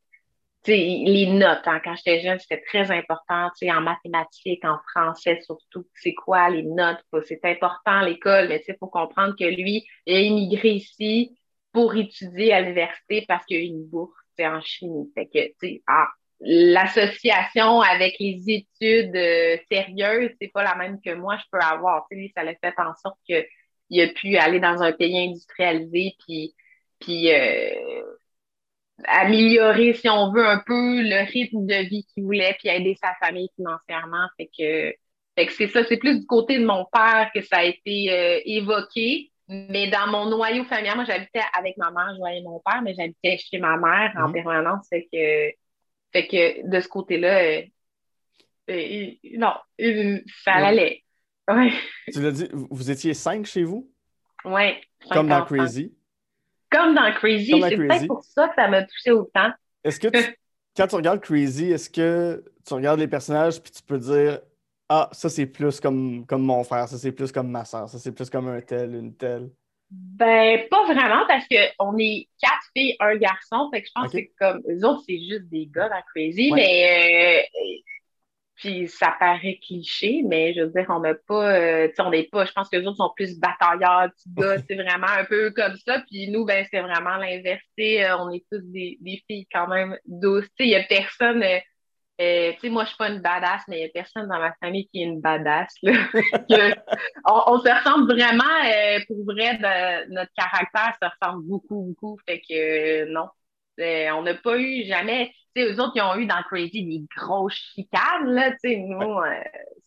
les notes, hein, quand j'étais jeune, c'était très important, en mathématiques, en français surtout. C'est quoi les notes? C'est important l'école, mais il faut comprendre que lui, il a immigré ici pour étudier à l'université parce qu'il a eu une bourse en chimie. Fait que, ah, l'association avec les études euh, sérieuses, c'est pas la même que moi je peux avoir. lui, ça l'a fait en sorte qu'il a pu aller dans un pays industrialisé puis, puis euh, améliorer, si on veut, un peu le rythme de vie qu'il voulait, puis aider sa famille financièrement. Fait que, fait que c'est ça, c'est plus du côté de mon père que ça a été euh, évoqué. Mais dans mon noyau familial, moi, j'habitais avec ma mère, je voyais mon père, mais j'habitais chez ma mère en mhm. permanence. Fait que, Fait que de ce côté-là, euh, euh, non, ça allait. Ouais. Tu l'as dit, vous étiez cinq chez vous? Oui. Comme dans Crazy. Comme dans Crazy. C'est peut-être pour ça que ça m'a touché autant. Est-ce que quand tu regardes Crazy, est-ce que tu regardes les personnages puis tu peux dire Ah, ça c'est plus comme, comme mon frère, ça c'est plus comme ma soeur, ça c'est plus comme un tel, une telle? Ben, pas vraiment, parce qu'on est quatre filles, un garçon. Fait que je pense que comme. Eux autres, c'est juste des gars dans Crazy, mais. Euh, puis ça paraît cliché, mais je veux dire, on n'a pas. Euh, tu sais, on n'est pas. Je pense que les autres sont plus batailleurs, petits gars, c'est vraiment un peu comme ça. Puis nous, ben, c'est vraiment l'inverse. Euh, on est tous des, des, filles quand même douces. Tu sais, il n'y a personne. Euh, tu sais, moi, je suis pas une badass, mais il n'y a personne dans ma famille qui est une badass. Là. on, se ressemble vraiment, pour vrai, notre caractère se ressemble beaucoup, beaucoup. Fait que non, on n'a pas eu jamais. Tu sais, eux autres, ils ont eu dans Crazy des grosses chicanes, là. Tu sais, nous,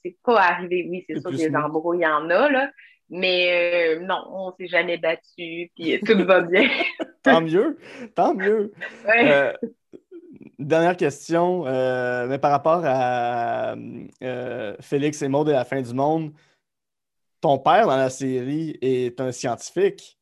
c'est pas arrivé. Oui, c'est sûr que des embrouilles, il y en a, là. Mais non, on s'est jamais battu, puis tout va bien. tant mieux, tant mieux. Ouais dernière question, euh, mais par rapport à euh, Félix et Maud et la fin du monde, ton père dans la série est un scientifique.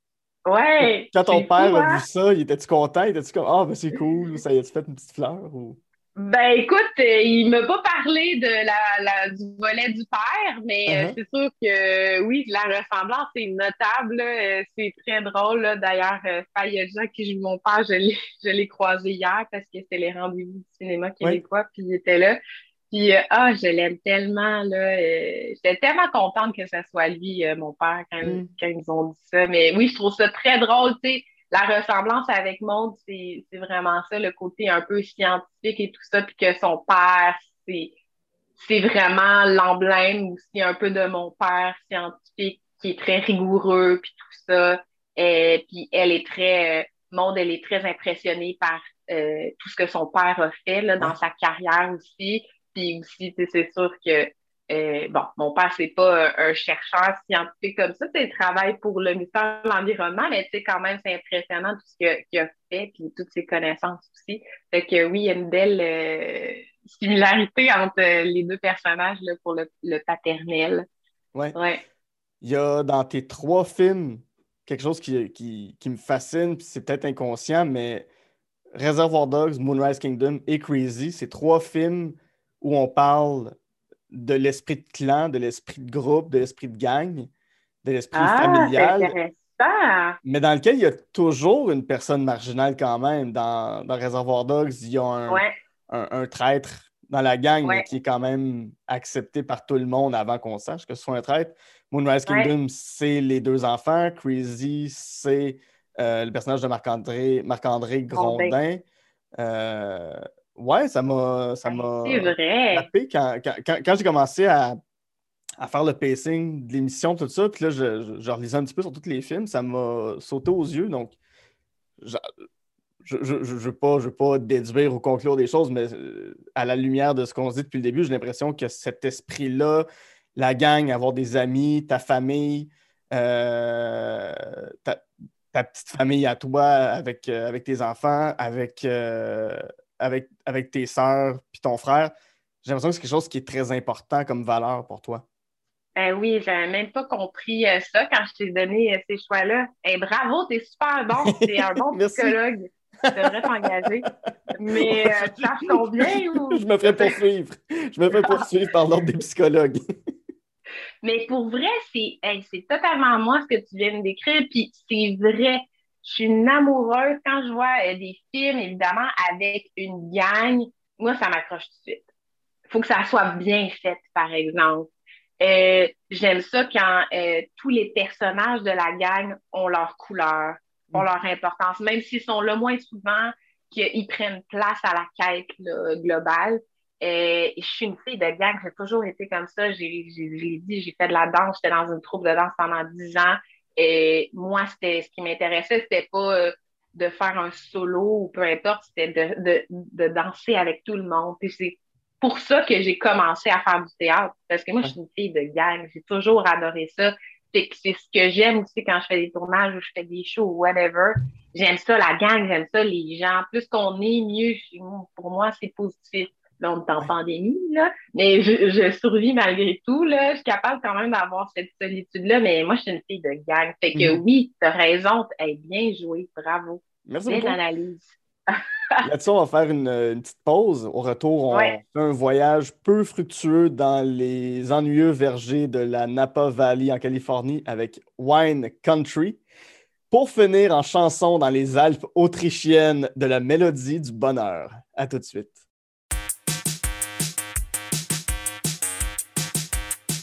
Ouais. Quand ton père a vu hein? ça, il était-tu content? Il était-tu comme Ah, ben c'est cool, ça y a-tu fait une petite fleur? Ou... Ben écoute, euh, il m'a pas parlé de la, du volet du père, mais euh, uh-huh. c'est sûr que oui, la ressemblance est notable. Euh, c'est très drôle. D'ailleurs, Jean qui joue mon père, je l'ai croisé hier parce que c'était les rendez-vous du cinéma québécois, puis il était là. Puis ah, je l'aime tellement là. J'étais tellement contente que ce soit lui, mon père, quand, mm. quand, ils ont dit ça. Mais oui, je trouve ça très drôle, tu sais la ressemblance avec Maud, c'est vraiment ça, le côté un peu scientifique et tout ça, puis que son père, c'est vraiment l'emblème aussi un peu de mon père scientifique qui est très rigoureux, puis tout ça. Et, puis elle est très, euh, Maud, elle est très impressionnée par euh, tout ce que son père a fait là, dans sa carrière aussi. Puis aussi, c'est sûr que euh, bon, mon père, c'est pas un, chercheur scientifique comme ça, il travaille pour le ministère de l'Environnement, mais tu quand même, c'est impressionnant tout ce qu'il a, fait, puis toutes ses connaissances aussi. Fait que oui, il y a une belle euh, similarité entre les deux personnages là, pour le, paternel. Ouais. Il y a dans tes trois films quelque chose qui, qui me fascine, puis c'est peut-être inconscient, mais Reservoir Dogs, Moonrise Kingdom et Crazy, c'est trois films où on parle de l'esprit de clan, de l'esprit de groupe, de l'esprit de gang, de l'esprit ah, familial. Mais dans lequel il y a toujours une personne marginale quand même. Dans, dans Reservoir Dogs, il y a un, traître dans la gang qui est quand même accepté par tout le monde avant qu'on sache que ce soit un traître. Moonrise Kingdom, c'est les deux enfants. Crazy, c'est euh, le personnage de Marc-André Marc -André Grondin. Euh, Ouais, ça m'a. Ça m'a frappé quand, quand, quand, j'ai commencé à, à, faire le pacing de l'émission, tout ça. Puis là, je, je, relisais un petit peu sur tous les films. Ça m'a sauté aux yeux. Donc, je ne veux, pas, veux pas déduire ou conclure des choses, mais euh, à la lumière de ce qu'on se dit depuis le début, j'ai l'impression que cet esprit-là, la gang, avoir des amis, ta famille, euh, ta, petite famille à toi avec, euh, avec tes enfants, avec avec, avec tes sœurs puis ton frère, j'ai l'impression que c'est quelque chose qui est très important comme valeur pour toi. Ben oui, j'avais même pas compris euh, ça quand je t'ai donné euh, ces choix-là. Hey, bravo, t'es super bon, t'es un bon psychologue. Tu devrais t'engager. Mais euh, tu cherches combien ou? Je me ferais poursuivre. Je me ferais poursuivre par l'ordre des psychologues. Mais pour vrai, c'est totalement moi ce que tu viens de décrire, puis c'est vrai. Je suis une amoureuse quand je vois euh, des films, évidemment, avec une gang. Moi, ça m'accroche tout de suite. Il faut que ça soit bien fait, par exemple. Euh, j'aime ça quand euh, tous les personnages de la gang ont leur couleur, ont mm. leur importance, même s'ils sont là moins souvent, qu'ils prennent place à la quête globale. je suis une fille de gang, j'ai toujours été comme ça. J'ai dit, j'ai fait de la danse, j'étais dans une troupe de danse pendant dix ans. Et moi, c'était ce qui m'intéressait, c'était pas euh, de faire un solo ou peu importe, c'était de, de, danser avec tout le monde. Puis c'est pour ça que j'ai commencé à faire du théâtre, parce que moi, je suis une fille de gang. J'ai toujours adoré ça. c'est ce que j'aime aussi quand je fais des tournages ou je fais des shows ou whatever. J'aime ça, la gang, j'aime ça, les gens. Plus qu'on est, mieux. Pour moi, c'est positif. Là, on est en pandémie, là. Mais je, je, survis malgré tout, là. Je suis capable quand même d'avoir cette solitude-là. Mais moi, je suis une fille de gang. Fait que mm-hmm. oui, t'as raison. Hey, bien joué. Bravo. Merci Belle beaucoup. analyse. Là-dessus, on va faire une, une, petite pause. Au retour, on Ouais. fait un voyage peu fructueux dans les ennuyeux vergers de la Napa Valley en Californie avec Wine Country. Pour finir en chanson dans les Alpes autrichiennes de la mélodie du bonheur. À tout de suite.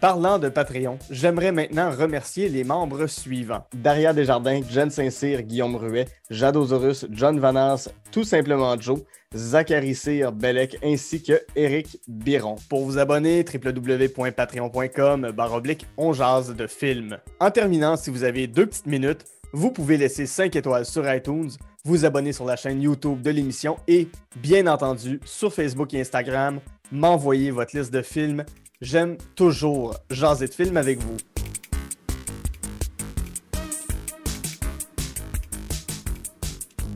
Parlant de Patreon, j'aimerais maintenant remercier les membres suivants. Daria Desjardins, Jen Saint-Cyr, Guillaume Ruet, Jade Osorus, John Vanas, tout simplement Joe, Zachary Cyr, Bellec, ainsi que Eric Biron. Pour vous abonner, www.patreon.com baroblique on jase de films. En terminant, si vous avez deux petites minutes, vous pouvez laisser 5 étoiles sur iTunes, vous abonner sur la chaîne YouTube de l'émission et, bien entendu, sur Facebook et Instagram, m'envoyer votre liste de films J'aime toujours jaser de films avec vous.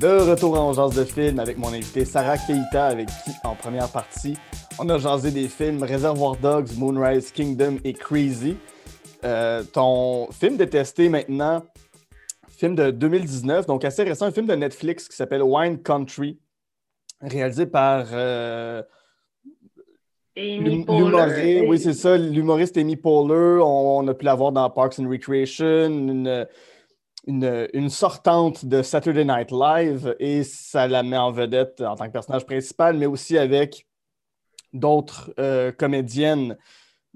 De retour en jase de films avec mon invité Sarah Keita, avec qui, en première partie, on a jasé des films Reservoir Dogs, Moonrise Kingdom et Crazy. Euh, ton film détesté maintenant, film de 2019, donc assez récent, un film de Netflix qui s'appelle Wine Country, réalisé par. Euh, L'humoriste, oui, c'est ça. L'humoriste Amy Poehler, on, on, a pu la voir dans Parks and Recreation, une, une, une, sortante de Saturday Night Live, et ça la met en vedette en tant que personnage principal, mais aussi avec d'autres euh, comédiennes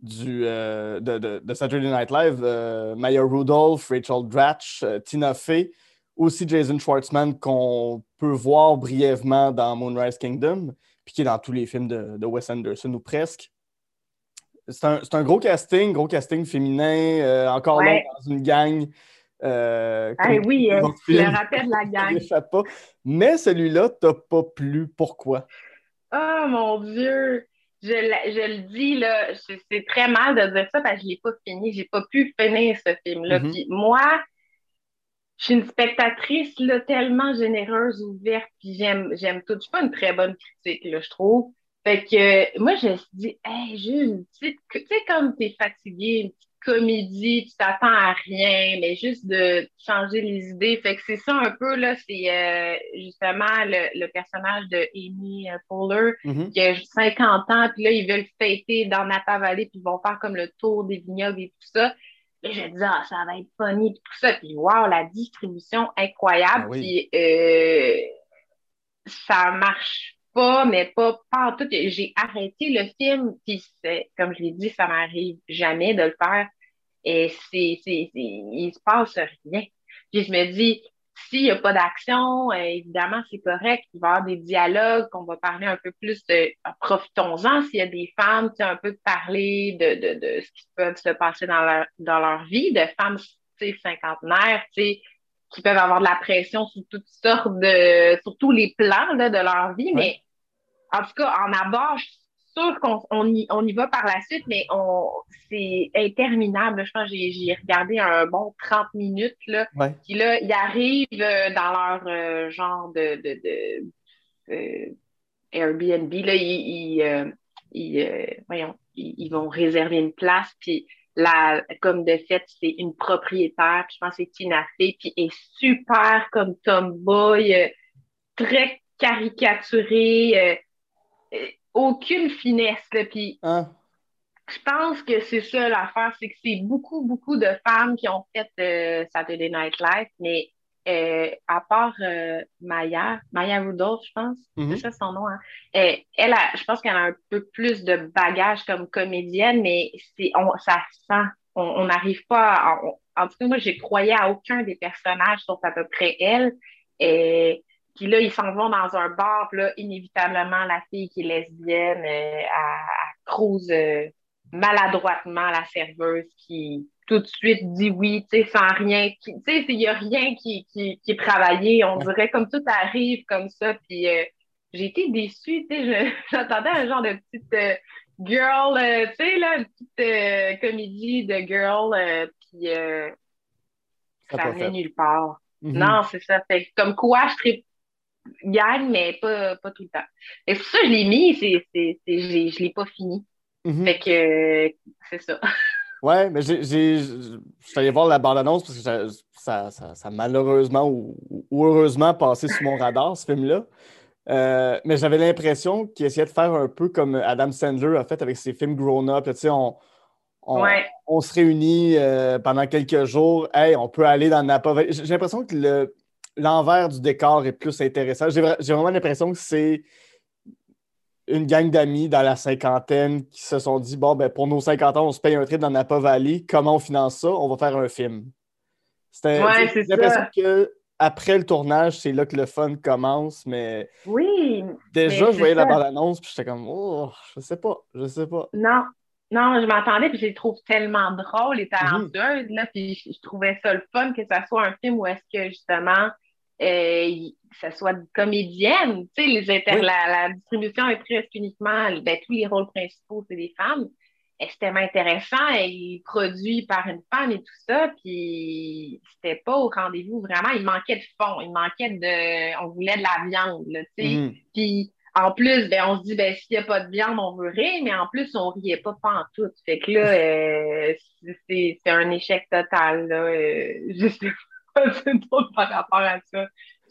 du, euh, de, de, de, Saturday Night Live, euh, Maya Rudolph, Rachel Dratch, Tina Fey, aussi Jason Schwartzman, qu'on peut voir brièvement dans Moonrise Kingdom puis qui est dans tous les films de, de Wes Anderson ou presque. C'est un, un, gros casting, gros casting féminin, euh, encore ouais. là dans une gang. Euh, ah oui, euh, le rappel de la gang. Pas. Mais celui-là, t'as pas plu. Pourquoi? Oh mon Dieu! Je, je le dis, là, c'est très mal de dire ça parce que je l'ai pas fini. J'ai pas pu finir ce film-là. Mm -hmm. Puis moi, je suis une spectatrice là, tellement généreuse, ouverte, puis j'aime, j'aime tout. Je suis pas une très bonne critique, là, je trouve. Fait que moi, je me suis dit, hey, Jules, tu sais, comme t'es fatigué, une petite comédie, tu t'attends à rien, mais juste de changer les idées. Fait que c'est ça un peu, là, c'est euh, justement le, le, personnage de Amy Poehler, Mm -hmm. qui a 50 ans, puis là, ils veulent fêter dans Napa Valley, puis ils vont faire comme le tour des vignobles et tout ça. Et je dis, ah, ça va être funny, puis tout ça. Puis, wow, la distribution incroyable. Ah oui. Puis, euh, ça marche pas, mais pas, pas en tout. J'ai arrêté le film, puis comme je l'ai dit, ça m'arrive jamais de le faire. Et c'est, c'est, il se passe rien. Puis, je me dis, s'il n'y a pas d'action, euh, évidemment, c'est correct. Il va y avoir des dialogues, qu'on va parler un peu plus de profitons-en s'il y a des femmes, un peu de parler de, de, de ce qui peut se passer dans leur, dans leur vie, de femmes cinquantenaires, qui peuvent avoir de la pression sur toutes sortes de, sur tous les plans là, de leur vie. Ouais. Mais en tout cas, en abord, je sûre qu'on on y, on y va par la suite, mais on, c'est interminable. Je pense que j'ai, j'ai regardé un bon 30 minutes. Là. Ouais. Puis là, ils arrivent euh, dans leur euh, genre de, de, de euh, Airbnb. Là, ils, ils, euh, ils voyons, ils, ils, vont réserver une place. Puis la, comme de fait, c'est une propriétaire. Puis je pense que c'est Tina Fey. Puis elle est super comme tomboy, très caricaturée. Aucune finesse. Là. Puis Hein? je pense que c'est ça l'affaire, c'est que c'est beaucoup, beaucoup de femmes qui ont fait euh, Saturday Night Live, mais euh, à part euh, Maya, Maya Rudolph, je pense, c'est ça son nom, hein? Elle, a, je pense qu'elle a un peu plus de bagage comme comédienne, mais on, ça sent, on n'arrive pas à, on- en tout cas, moi, j'ai croyé à aucun des personnages, sauf à peu près elle, Et puis là, ils s'en vont dans un bar, puis là, inévitablement, la fille qui est lesbienne, euh, elle, crouse euh, maladroitement la serveuse qui tout de suite dit oui, tu sais, sans rien. Tu sais, il n'y a rien qui, qui, qui, est travaillé. On dirait comme tout arrive comme ça. Puis euh, j'ai été déçue, tu sais, j'attendais un genre de petite girl, tu sais, là, une petite comédie de girl, puis ça venait nulle part. Mm-hmm. Non, c'est ça. Fait comme quoi, je gagne, mais pas, pas tout le temps. Et pour ça, je l'ai mis, c'est, c'est, je l'ai pas fini. Mm-hmm. Fait que c'est ça. Ouais, mais j'ai, je suis allé voir la bande-annonce parce que ça, ça, ça, malheureusement ou, heureusement passé sous mon radar, ce film-là. Euh, mais j'avais l'impression qu'il essayait de faire un peu comme Adam Sandler a fait avec ses films Grown Up. On, on, on, se réunit euh, pendant quelques jours. Hey, on peut aller dans Napa J'ai l'impression que le, l'envers du décor est plus intéressant. J'ai, vraiment l'impression que c'est une gang d'amis dans la cinquantaine qui se sont dit bon, ben, pour nos 50 ans, on se paye un trip dans Napa Valley. Comment on finance ça? On va faire un film. C'était, ouais, j'ai l'impression que après le tournage, c'est là que le fun commence, mais. Oui. Déjà, je voyais la bande-annonce, puis j'étais comme, oh, je sais pas, je sais pas. Non, non, je m'attendais, puis je les trouve tellement drôles et mhm. talentueuses, là, puis je, trouvais ça le fun que ça soit un film où est-ce que, justement, euh, ça soit comédienne. Tu sais, les inter la, distribution est presque uniquement, ben, tous les rôles principaux, c'est des femmes. Extrêmement intéressant et produit par une femme et tout ça. Puis c'était pas au rendez-vous vraiment. Il manquait de fond. Il manquait de. On voulait de la viande, tu sais. Mm. Puis en plus, ben, on se dit, ben, s'il n'y a pas de viande, on veut rire, mais en plus, on riait pas en tout. Fait que là, euh, c'est un échec total, là. Euh, je sais par rapport à ça.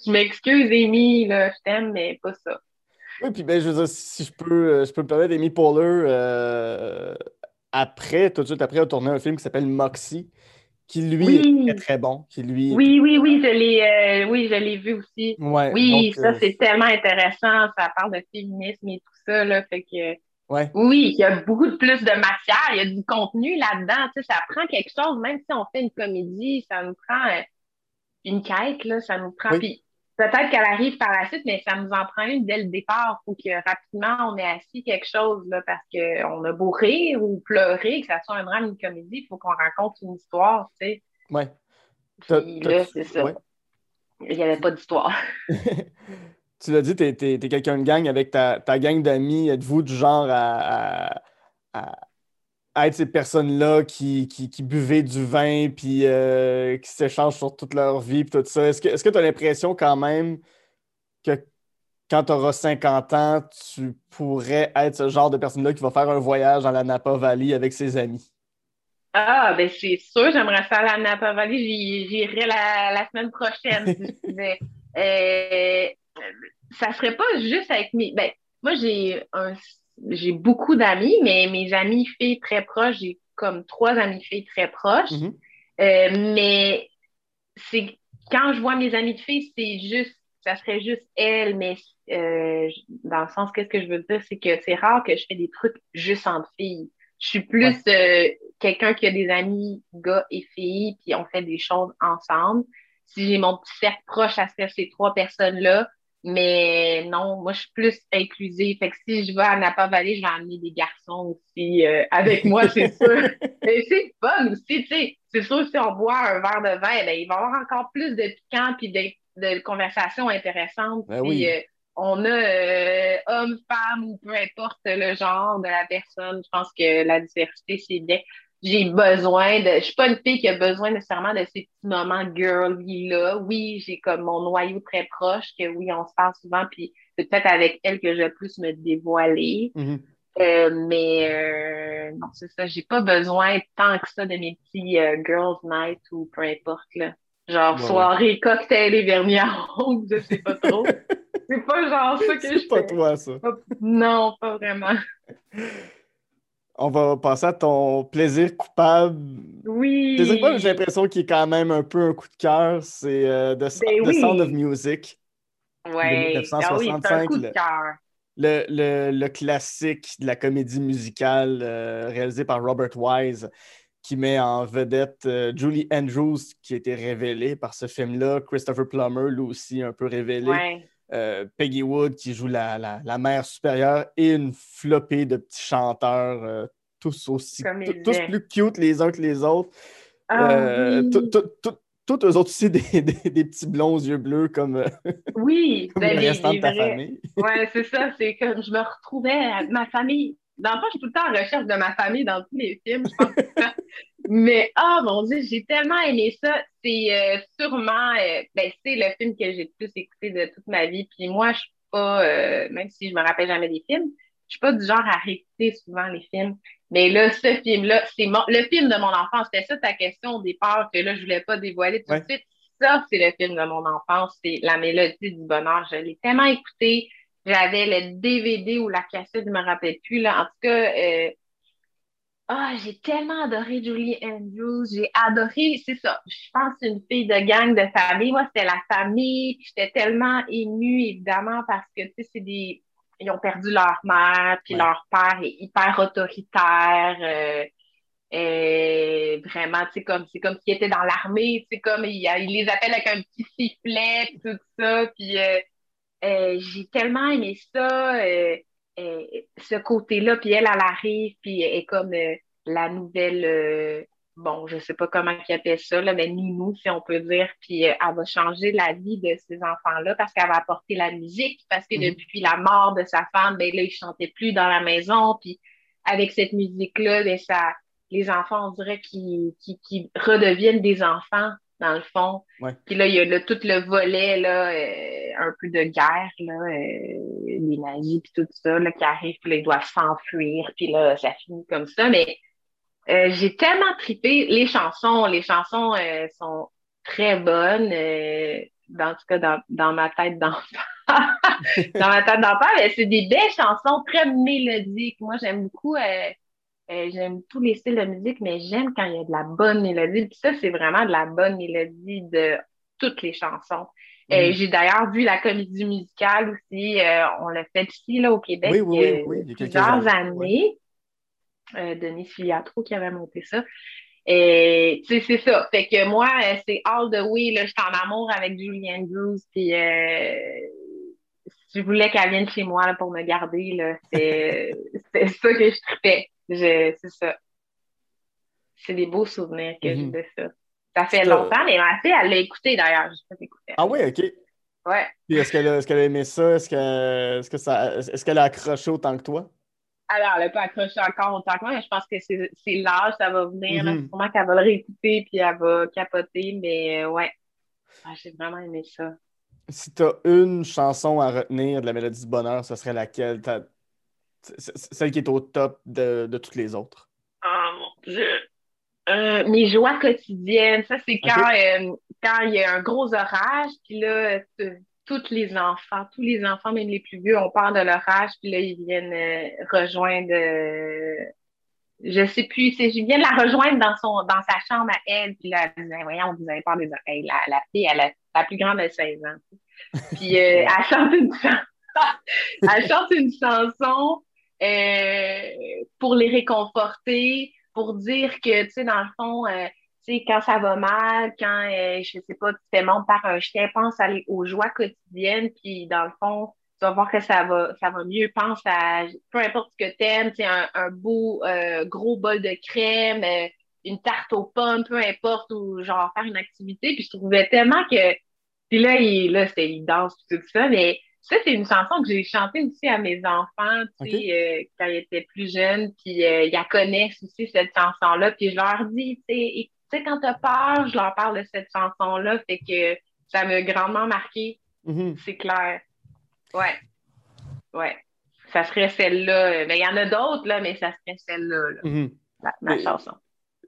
Je m'excuse, Amy, là, je t'aime, mais pas ça. Oui, puis ben, je veux dire, si je peux, euh, je peux me permettre, Amy Poehler, euh, après, tout de suite après, a tourné un film qui s'appelle Moxie, qui lui est très bon. Qui, lui, oui, oui, oui, je l'ai euh, oui, je l'ai vu aussi. oui, ça, c'est tellement intéressant. Ça parle de féminisme et tout ça, là, fait que... Ouais. Oui, il y a beaucoup de plus de matière, il y a du contenu là-dedans. Tu sais, ça prend quelque chose, même si on fait une comédie, ça nous prend une quête, là, ça nous prend. Peut-être qu'elle arrive par la suite, mais ça nous en prend une dès le départ. Il faut que rapidement, on ait assis quelque chose là, parce qu'on a beau rire ou pleurer, que ça soit un drame une comédie, il faut qu'on raconte une histoire, tu sais. Oui. là, c'est ça. Il n'y avait pas d'histoire. tu l'as dit, tu es, quelqu'un de gang avec ta, gang d'amis. Êtes-vous du genre à, être ces personnes-là qui, qui, buvaient du vin puis euh, qui s'échangent sur toute leur vie puis tout ça. Est-ce que tu as l'impression quand même que quand tu auras 50 ans, tu pourrais être ce genre de personne-là qui va faire un voyage dans la Napa Valley avec ses amis? Ah, ben c'est sûr, j'aimerais faire la Napa Valley. J'irai la, la, semaine prochaine. mais, euh, ça serait pas juste avec mes. Ben, moi, j'ai un j'ai beaucoup d'amis, mais mes amis filles très proches, j'ai comme trois amis filles très proches. Mm-hmm. Euh, mais c'est quand je vois mes amis de filles, c'est juste, ça serait juste elles, mais euh, dans le sens, qu'est-ce que je veux dire, c'est que c'est rare que je fais des trucs juste entre filles. Je suis plus euh, quelqu'un qui a des amis gars et filles, puis on fait des choses ensemble. Si j'ai mon petit cercle proche, ça serait ces trois personnes-là. Mais non, moi, je suis plus inclusive. Fait que si je vais à Napa Valley, je vais amener des garçons aussi euh, avec moi, c'est sûr. Mais c'est fun aussi, tu sais. C'est sûr, si on boit un verre de vin, ben, il va y avoir encore plus de piquant puis de, de conversations intéressantes. Ben oui. Euh, on a euh, homme, femme ou peu importe le genre de la personne. Je pense que la diversité, c'est bien j'ai besoin de. Je suis pas une fille qui a besoin nécessairement de ces petits moments girly-là. Oui, j'ai comme mon noyau très proche, que oui, on se parle souvent, puis c'est peut-être avec elle que je vais plus me dévoiler. Mm-hmm. Euh, mais euh, non, c'est ça. J'ai pas besoin tant que ça de mes petits euh, girls' night ou peu importe. Là. Genre soirée, cocktail et vernis à ongles, je sais pas trop. c'est pas genre ça que je C'est pas toi, ça. Non, pas vraiment. on va passer à ton plaisir coupable. Oui. Plaisir coupable, j'ai l'impression qu'il est quand même un peu un coup de cœur. C'est euh, The, ben Sound of Music. Oui, 1965. Ah un coup de cœur. Le, le, le, classique de la comédie musicale euh, réalisé par Robert Wise, qui met en vedette euh, Julie Andrews, qui a été révélée par ce film-là. Christopher Plummer, lui aussi, un peu révélé. Euh, Peggy Wood, qui joue la, la, mère supérieure, et une flopée de petits chanteurs, euh, tous aussi, tous plus cute les uns que les autres. Ah, tous eux autres aussi des, des, petits blonds aux yeux bleus comme, oui, comme ben, de ta famille. Oui, c'est ça. C'est comme je me retrouvais à ma famille dans le fond, je suis tout le temps en recherche de ma famille dans tous les films, je pense. Mais, oh mon Dieu, j'ai tellement aimé ça. C'est euh, sûrement, euh, ben, c'est le film que j'ai le plus écouté de toute ma vie. Puis moi, je suis pas, euh, même si je me rappelle jamais des films, je suis pas du genre à réécouter souvent les films. Mais là, ce film-là, c'est le film de mon enfance. C'était ça ta question au départ, que là, je voulais pas dévoiler tout de suite. Ça, c'est le film de mon enfance. C'est La Mélodie du Bonheur. Je l'ai tellement écouté. J'avais le DVD ou la cassette, je ne me rappelle plus. Là. En tout cas, euh, ah, j'ai tellement adoré Julie Andrews. J'ai adoré, c'est ça. Je pense une fille de gang de famille. Moi, c'était la famille. J'étais tellement émue, évidemment, parce que, tu sais, c'est des. Ils ont perdu leur mère, puis leur père est hyper autoritaire. Euh, euh, vraiment, tu sais, comme, c'est comme s'ils étaient dans l'armée, tu sais, comme, il, les appelle avec un petit sifflet, tout ça, puis euh, j'ai tellement aimé ça, euh, euh, ce côté-là. Puis elle, elle arrive, puis elle est comme la nouvelle, bon, je sais pas comment ils appellent ça, là, mais nous, si on peut dire. Puis elle va changer la vie de ces enfants-là parce qu'elle va apporter la musique. Parce que mm-hmm. depuis la mort de sa femme, ben là, il chantait plus dans la maison. Puis avec cette musique-là, ben, ça, les enfants, on dirait qu'ils redeviennent des enfants dans le fond. Puis là, il y a tout le volet, là, euh, un peu de guerre, là, euh, les nazis, puis tout ça, là, qui arrive, puis là, ils doivent s'enfuir, puis là, ça finit comme ça. Mais euh, j'ai tellement trippé les chansons. Les chansons sont très bonnes, en tout cas dans, dans ma tête d'enfant. dans ma tête d'enfant, mais c'est des belles chansons très mélodiques. Moi, j'aime beaucoup euh, j'aime tous les styles de musique, mais j'aime quand il y a de la bonne mélodie. Puis ça, c'est vraiment de la bonne mélodie de toutes les chansons. Euh, mm. j'ai d'ailleurs vu la comédie musicale aussi. Euh, on l'a fait ici, là, au Québec, oui, oui, oui, il y a plusieurs années. Denis Filiatro qui avait monté ça. Et tu sais, c'est ça. Fait que moi, c'est all the way, là, je suis en amour avec Julianne Andrews. Puis je voulais qu'elle vienne chez moi là, pour me garder, là, c'est ça que je tripais c'est ça. C'est des beaux souvenirs que j'ai mhm. de ça. Ça fait longtemps, mais ma fille, elle l'a écouté d'ailleurs. Ah oui, OK. Ouais. est-ce qu'elle a, est a, aimé ça? Est-ce qu'elle est -ce est a accroché autant que toi? Alors, elle n'a pas accroché encore autant que moi, mais je pense que c'est l'âge, ça va venir. Mm Sûrement qu'elle va le réécouter puis elle va capoter, mais euh, ouais. Ah, j'ai vraiment aimé ça. Si tu as une chanson à retenir de la Mélodie du Bonheur, ce serait laquelle? Celle qui est au top de, toutes les autres? Oh mon Dieu! Euh, mes joies quotidiennes, ça c'est quand, euh, quand il y a un gros orage, puis là, tous les enfants, tous les enfants, même les plus vieux, on parle de l'orage, puis là, ils viennent euh, rejoindre, je sais plus, c'est, je viens de la rejoindre dans son, dans sa chambre à elle, puis là, elle disait, voyons, vous avez parlé de, la, la fille, elle a la plus grande de 16 ans. Puis elle chante une elle chante une chanson euh, pour les réconforter, pour dire que, tu sais, dans le fond, euh, tu sais, quand ça va mal, quand, euh, je sais pas, tu fais monter par un chien, pense aller aux joies quotidiennes, puis dans le fond, tu vas voir que ça va, ça va mieux. Pense à peu importe ce que tu un, un beau gros bol de crème, une tarte aux pommes, peu importe, ou genre faire une activité. Puis je trouvais tellement que. Puis là, il, là, c'était, il danse tout ça, mais ça, c'est une chanson que j'ai chantée aussi à mes enfants, tu sais, euh, quand ils étaient plus jeunes, puis euh, ils connaissent aussi cette chanson-là, puis je leur dis, tu sais, quand t'as peur, je leur parle de cette chanson-là, fait que ça m'a grandement marqué, mm-hmm. c'est clair. Ouais, ouais. Ça serait celle-là. Mais il y en a d'autres, là, mais ça serait celle-là, mm-hmm. ma chanson.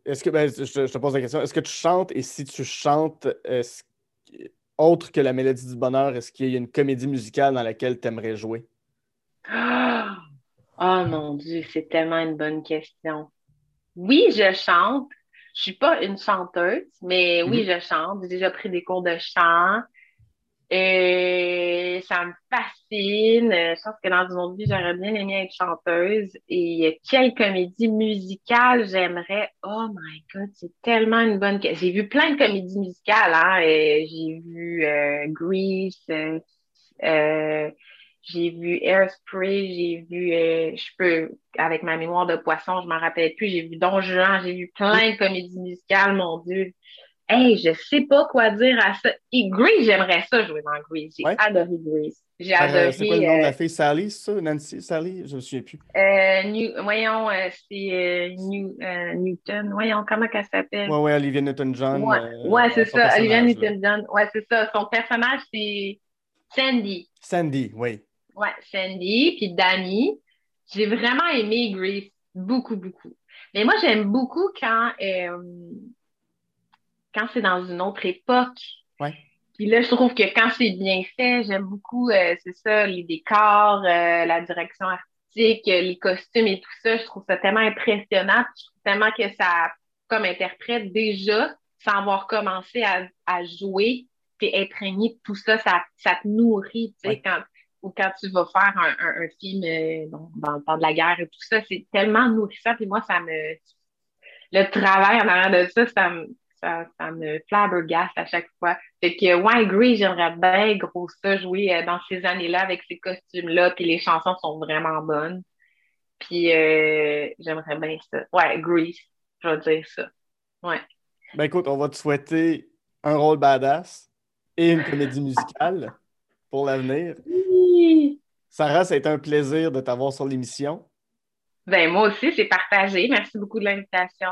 Est-ce que, ben, je, te pose la question, est-ce que tu chantes et si tu chantes, est-ce autre que la Mélodie du Bonheur, est-ce qu'il y a une comédie musicale dans laquelle tu aimerais jouer? Oh mon Dieu, c'est tellement une bonne question. Oui, je chante. Je suis pas une chanteuse, mais oui, mhm. je chante. J'ai déjà pris des cours de chant. Euh, ça me fascine. Je pense que dans une autre vie, j'aurais bien aimé être chanteuse. Et quelle comédie musicale j'aimerais? Oh my God, c'est tellement une bonne. J'ai vu plein de comédies musicales. Hein. J'ai vu euh, Grease, euh, j'ai vu Airspray, j'ai vu, je peux, avec ma mémoire de poisson, je m'en rappelle plus. J'ai vu Don Juan, j'ai vu plein de comédies musicales, mon Dieu. Hey, je sais pas quoi dire à ça. Et Grease, j'aimerais ça jouer dans Grease. J'ai adoré Grease. J'ai adoré. C'est quoi le nom de la euh, fille? Sally, ça? Nancy, Sally? Je me souviens plus. Euh, voyons, euh, c'est Newton. Voyons, comment elle s'appelle? Ouais, ouais, Olivia Newton-John. Ouais, c'est ça, Olivia Newton-John. Ouais, c'est ça. Son personnage, c'est Sandy. Sandy, oui. Ouais, Sandy, puis Danny. J'ai vraiment aimé Grease. Beaucoup, beaucoup. Mais moi, j'aime beaucoup quand quand c'est dans une autre époque. Ouais. Puis là, je trouve que quand c'est bien fait, j'aime beaucoup, euh, c'est ça, les décors, euh, la direction artistique, euh, les costumes et tout ça. Je trouve ça tellement impressionnant. Je trouve tellement que ça, comme interprète déjà, sans avoir commencé à, à jouer, t'es imprégné de tout ça, ça, ça te nourrit, tu sais, quand ou quand tu vas faire un, un, film dans le temps de la guerre et tout ça, c'est tellement nourrissant. Puis moi, ça me. Le travail en arrière de ça, ça me, ça, ça me flabbergasse à chaque fois. Fait que, ouais, Grey, j'aimerais bien gros ça jouer euh, dans ces années-là avec ces costumes-là, puis les chansons sont vraiment bonnes. Puis euh, j'aimerais bien ça. Ouais, Grease, je vais dire ça. Ouais. Ben écoute, on va te souhaiter un rôle badass et une comédie musicale pour l'avenir. Oui. Sarah, ça a été un plaisir de t'avoir sur l'émission. Ben moi aussi, c'est partagé. Merci beaucoup de l'invitation.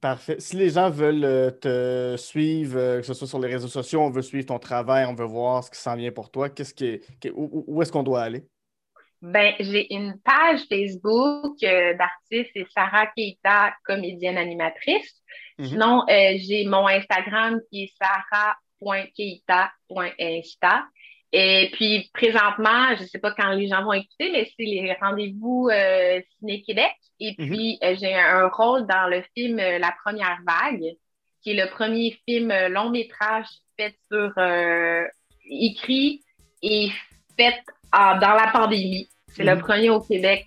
Parfait. Si les gens veulent euh, te suivre, euh, que ce soit sur les réseaux sociaux, on veut suivre ton travail, on veut voir ce qui s'en vient pour toi, qu'est-ce qui, où, est-ce qu'on doit aller? Ben, j'ai une page Facebook euh, d'artiste, c'est Sarah Keita, comédienne animatrice. Mm-hmm. Sinon, j'ai mon Instagram qui est sarah.keita.insta. Et puis, présentement, je ne sais pas quand les gens vont écouter, mais c'est les rendez-vous euh, Ciné-Québec. Et mhm. puis, euh, j'ai un rôle dans le film euh, La Première Vague, qui est le premier film long métrage fait sur, écrit et fait dans la pandémie. C'est le mhm. premier au Québec.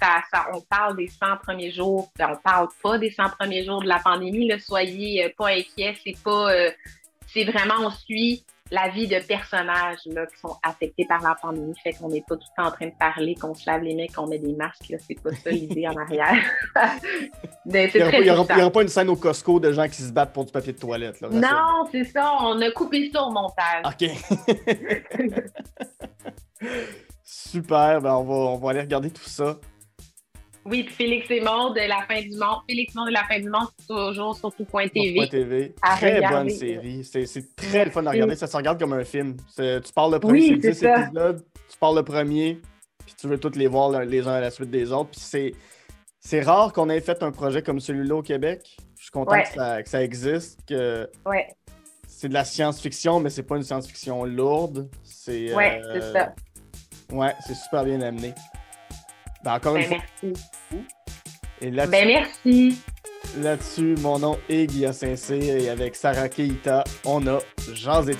Ça, ça, on parle des 100 premiers jours. On parle pas des 100 premiers jours de la pandémie. Là, soyez pas inquiets. C'est pas. c'est vraiment, on suit la vie de personnages là, qui sont affectés par la pandémie. Fait qu'on n'est pas tout le temps en train de parler, qu'on se lave les mains, qu'on met des masques. C'est pas ça l'idée en arrière. il n'y aura, pas une scène au Costco de gens qui se battent pour du papier de toilette. Là, non, c'est ça. On a coupé ça au montage. OK. Super. Ben on, va, on va aller regarder tout ça. Oui, puis Félix et Maud de la fin du monde. Félix Maud de la fin du monde, c'est toujours sur tout.tv. TV. Très bonne série. C'est très le fun à regarder. Ça se regarde comme un film. Tu parles le premier, c'est 10 épisodes, tu parles le premier, puis tu veux tous les voir les uns à la suite des autres. Puis c'est rare qu'on ait fait un projet comme celui-là au Québec. Je suis content que, ça, que, ça, existe. Que ouais. C'est de la science-fiction, mais c'est pas une science-fiction lourde. C'est ouais, c'est euh, ça. Ouais, c'est super bien amené. Ben, encore une ben, fois. Merci. Et là ben, merci. Là-dessus, mon nom est Guillaume saint et avec Sarah Keita, on a Jean de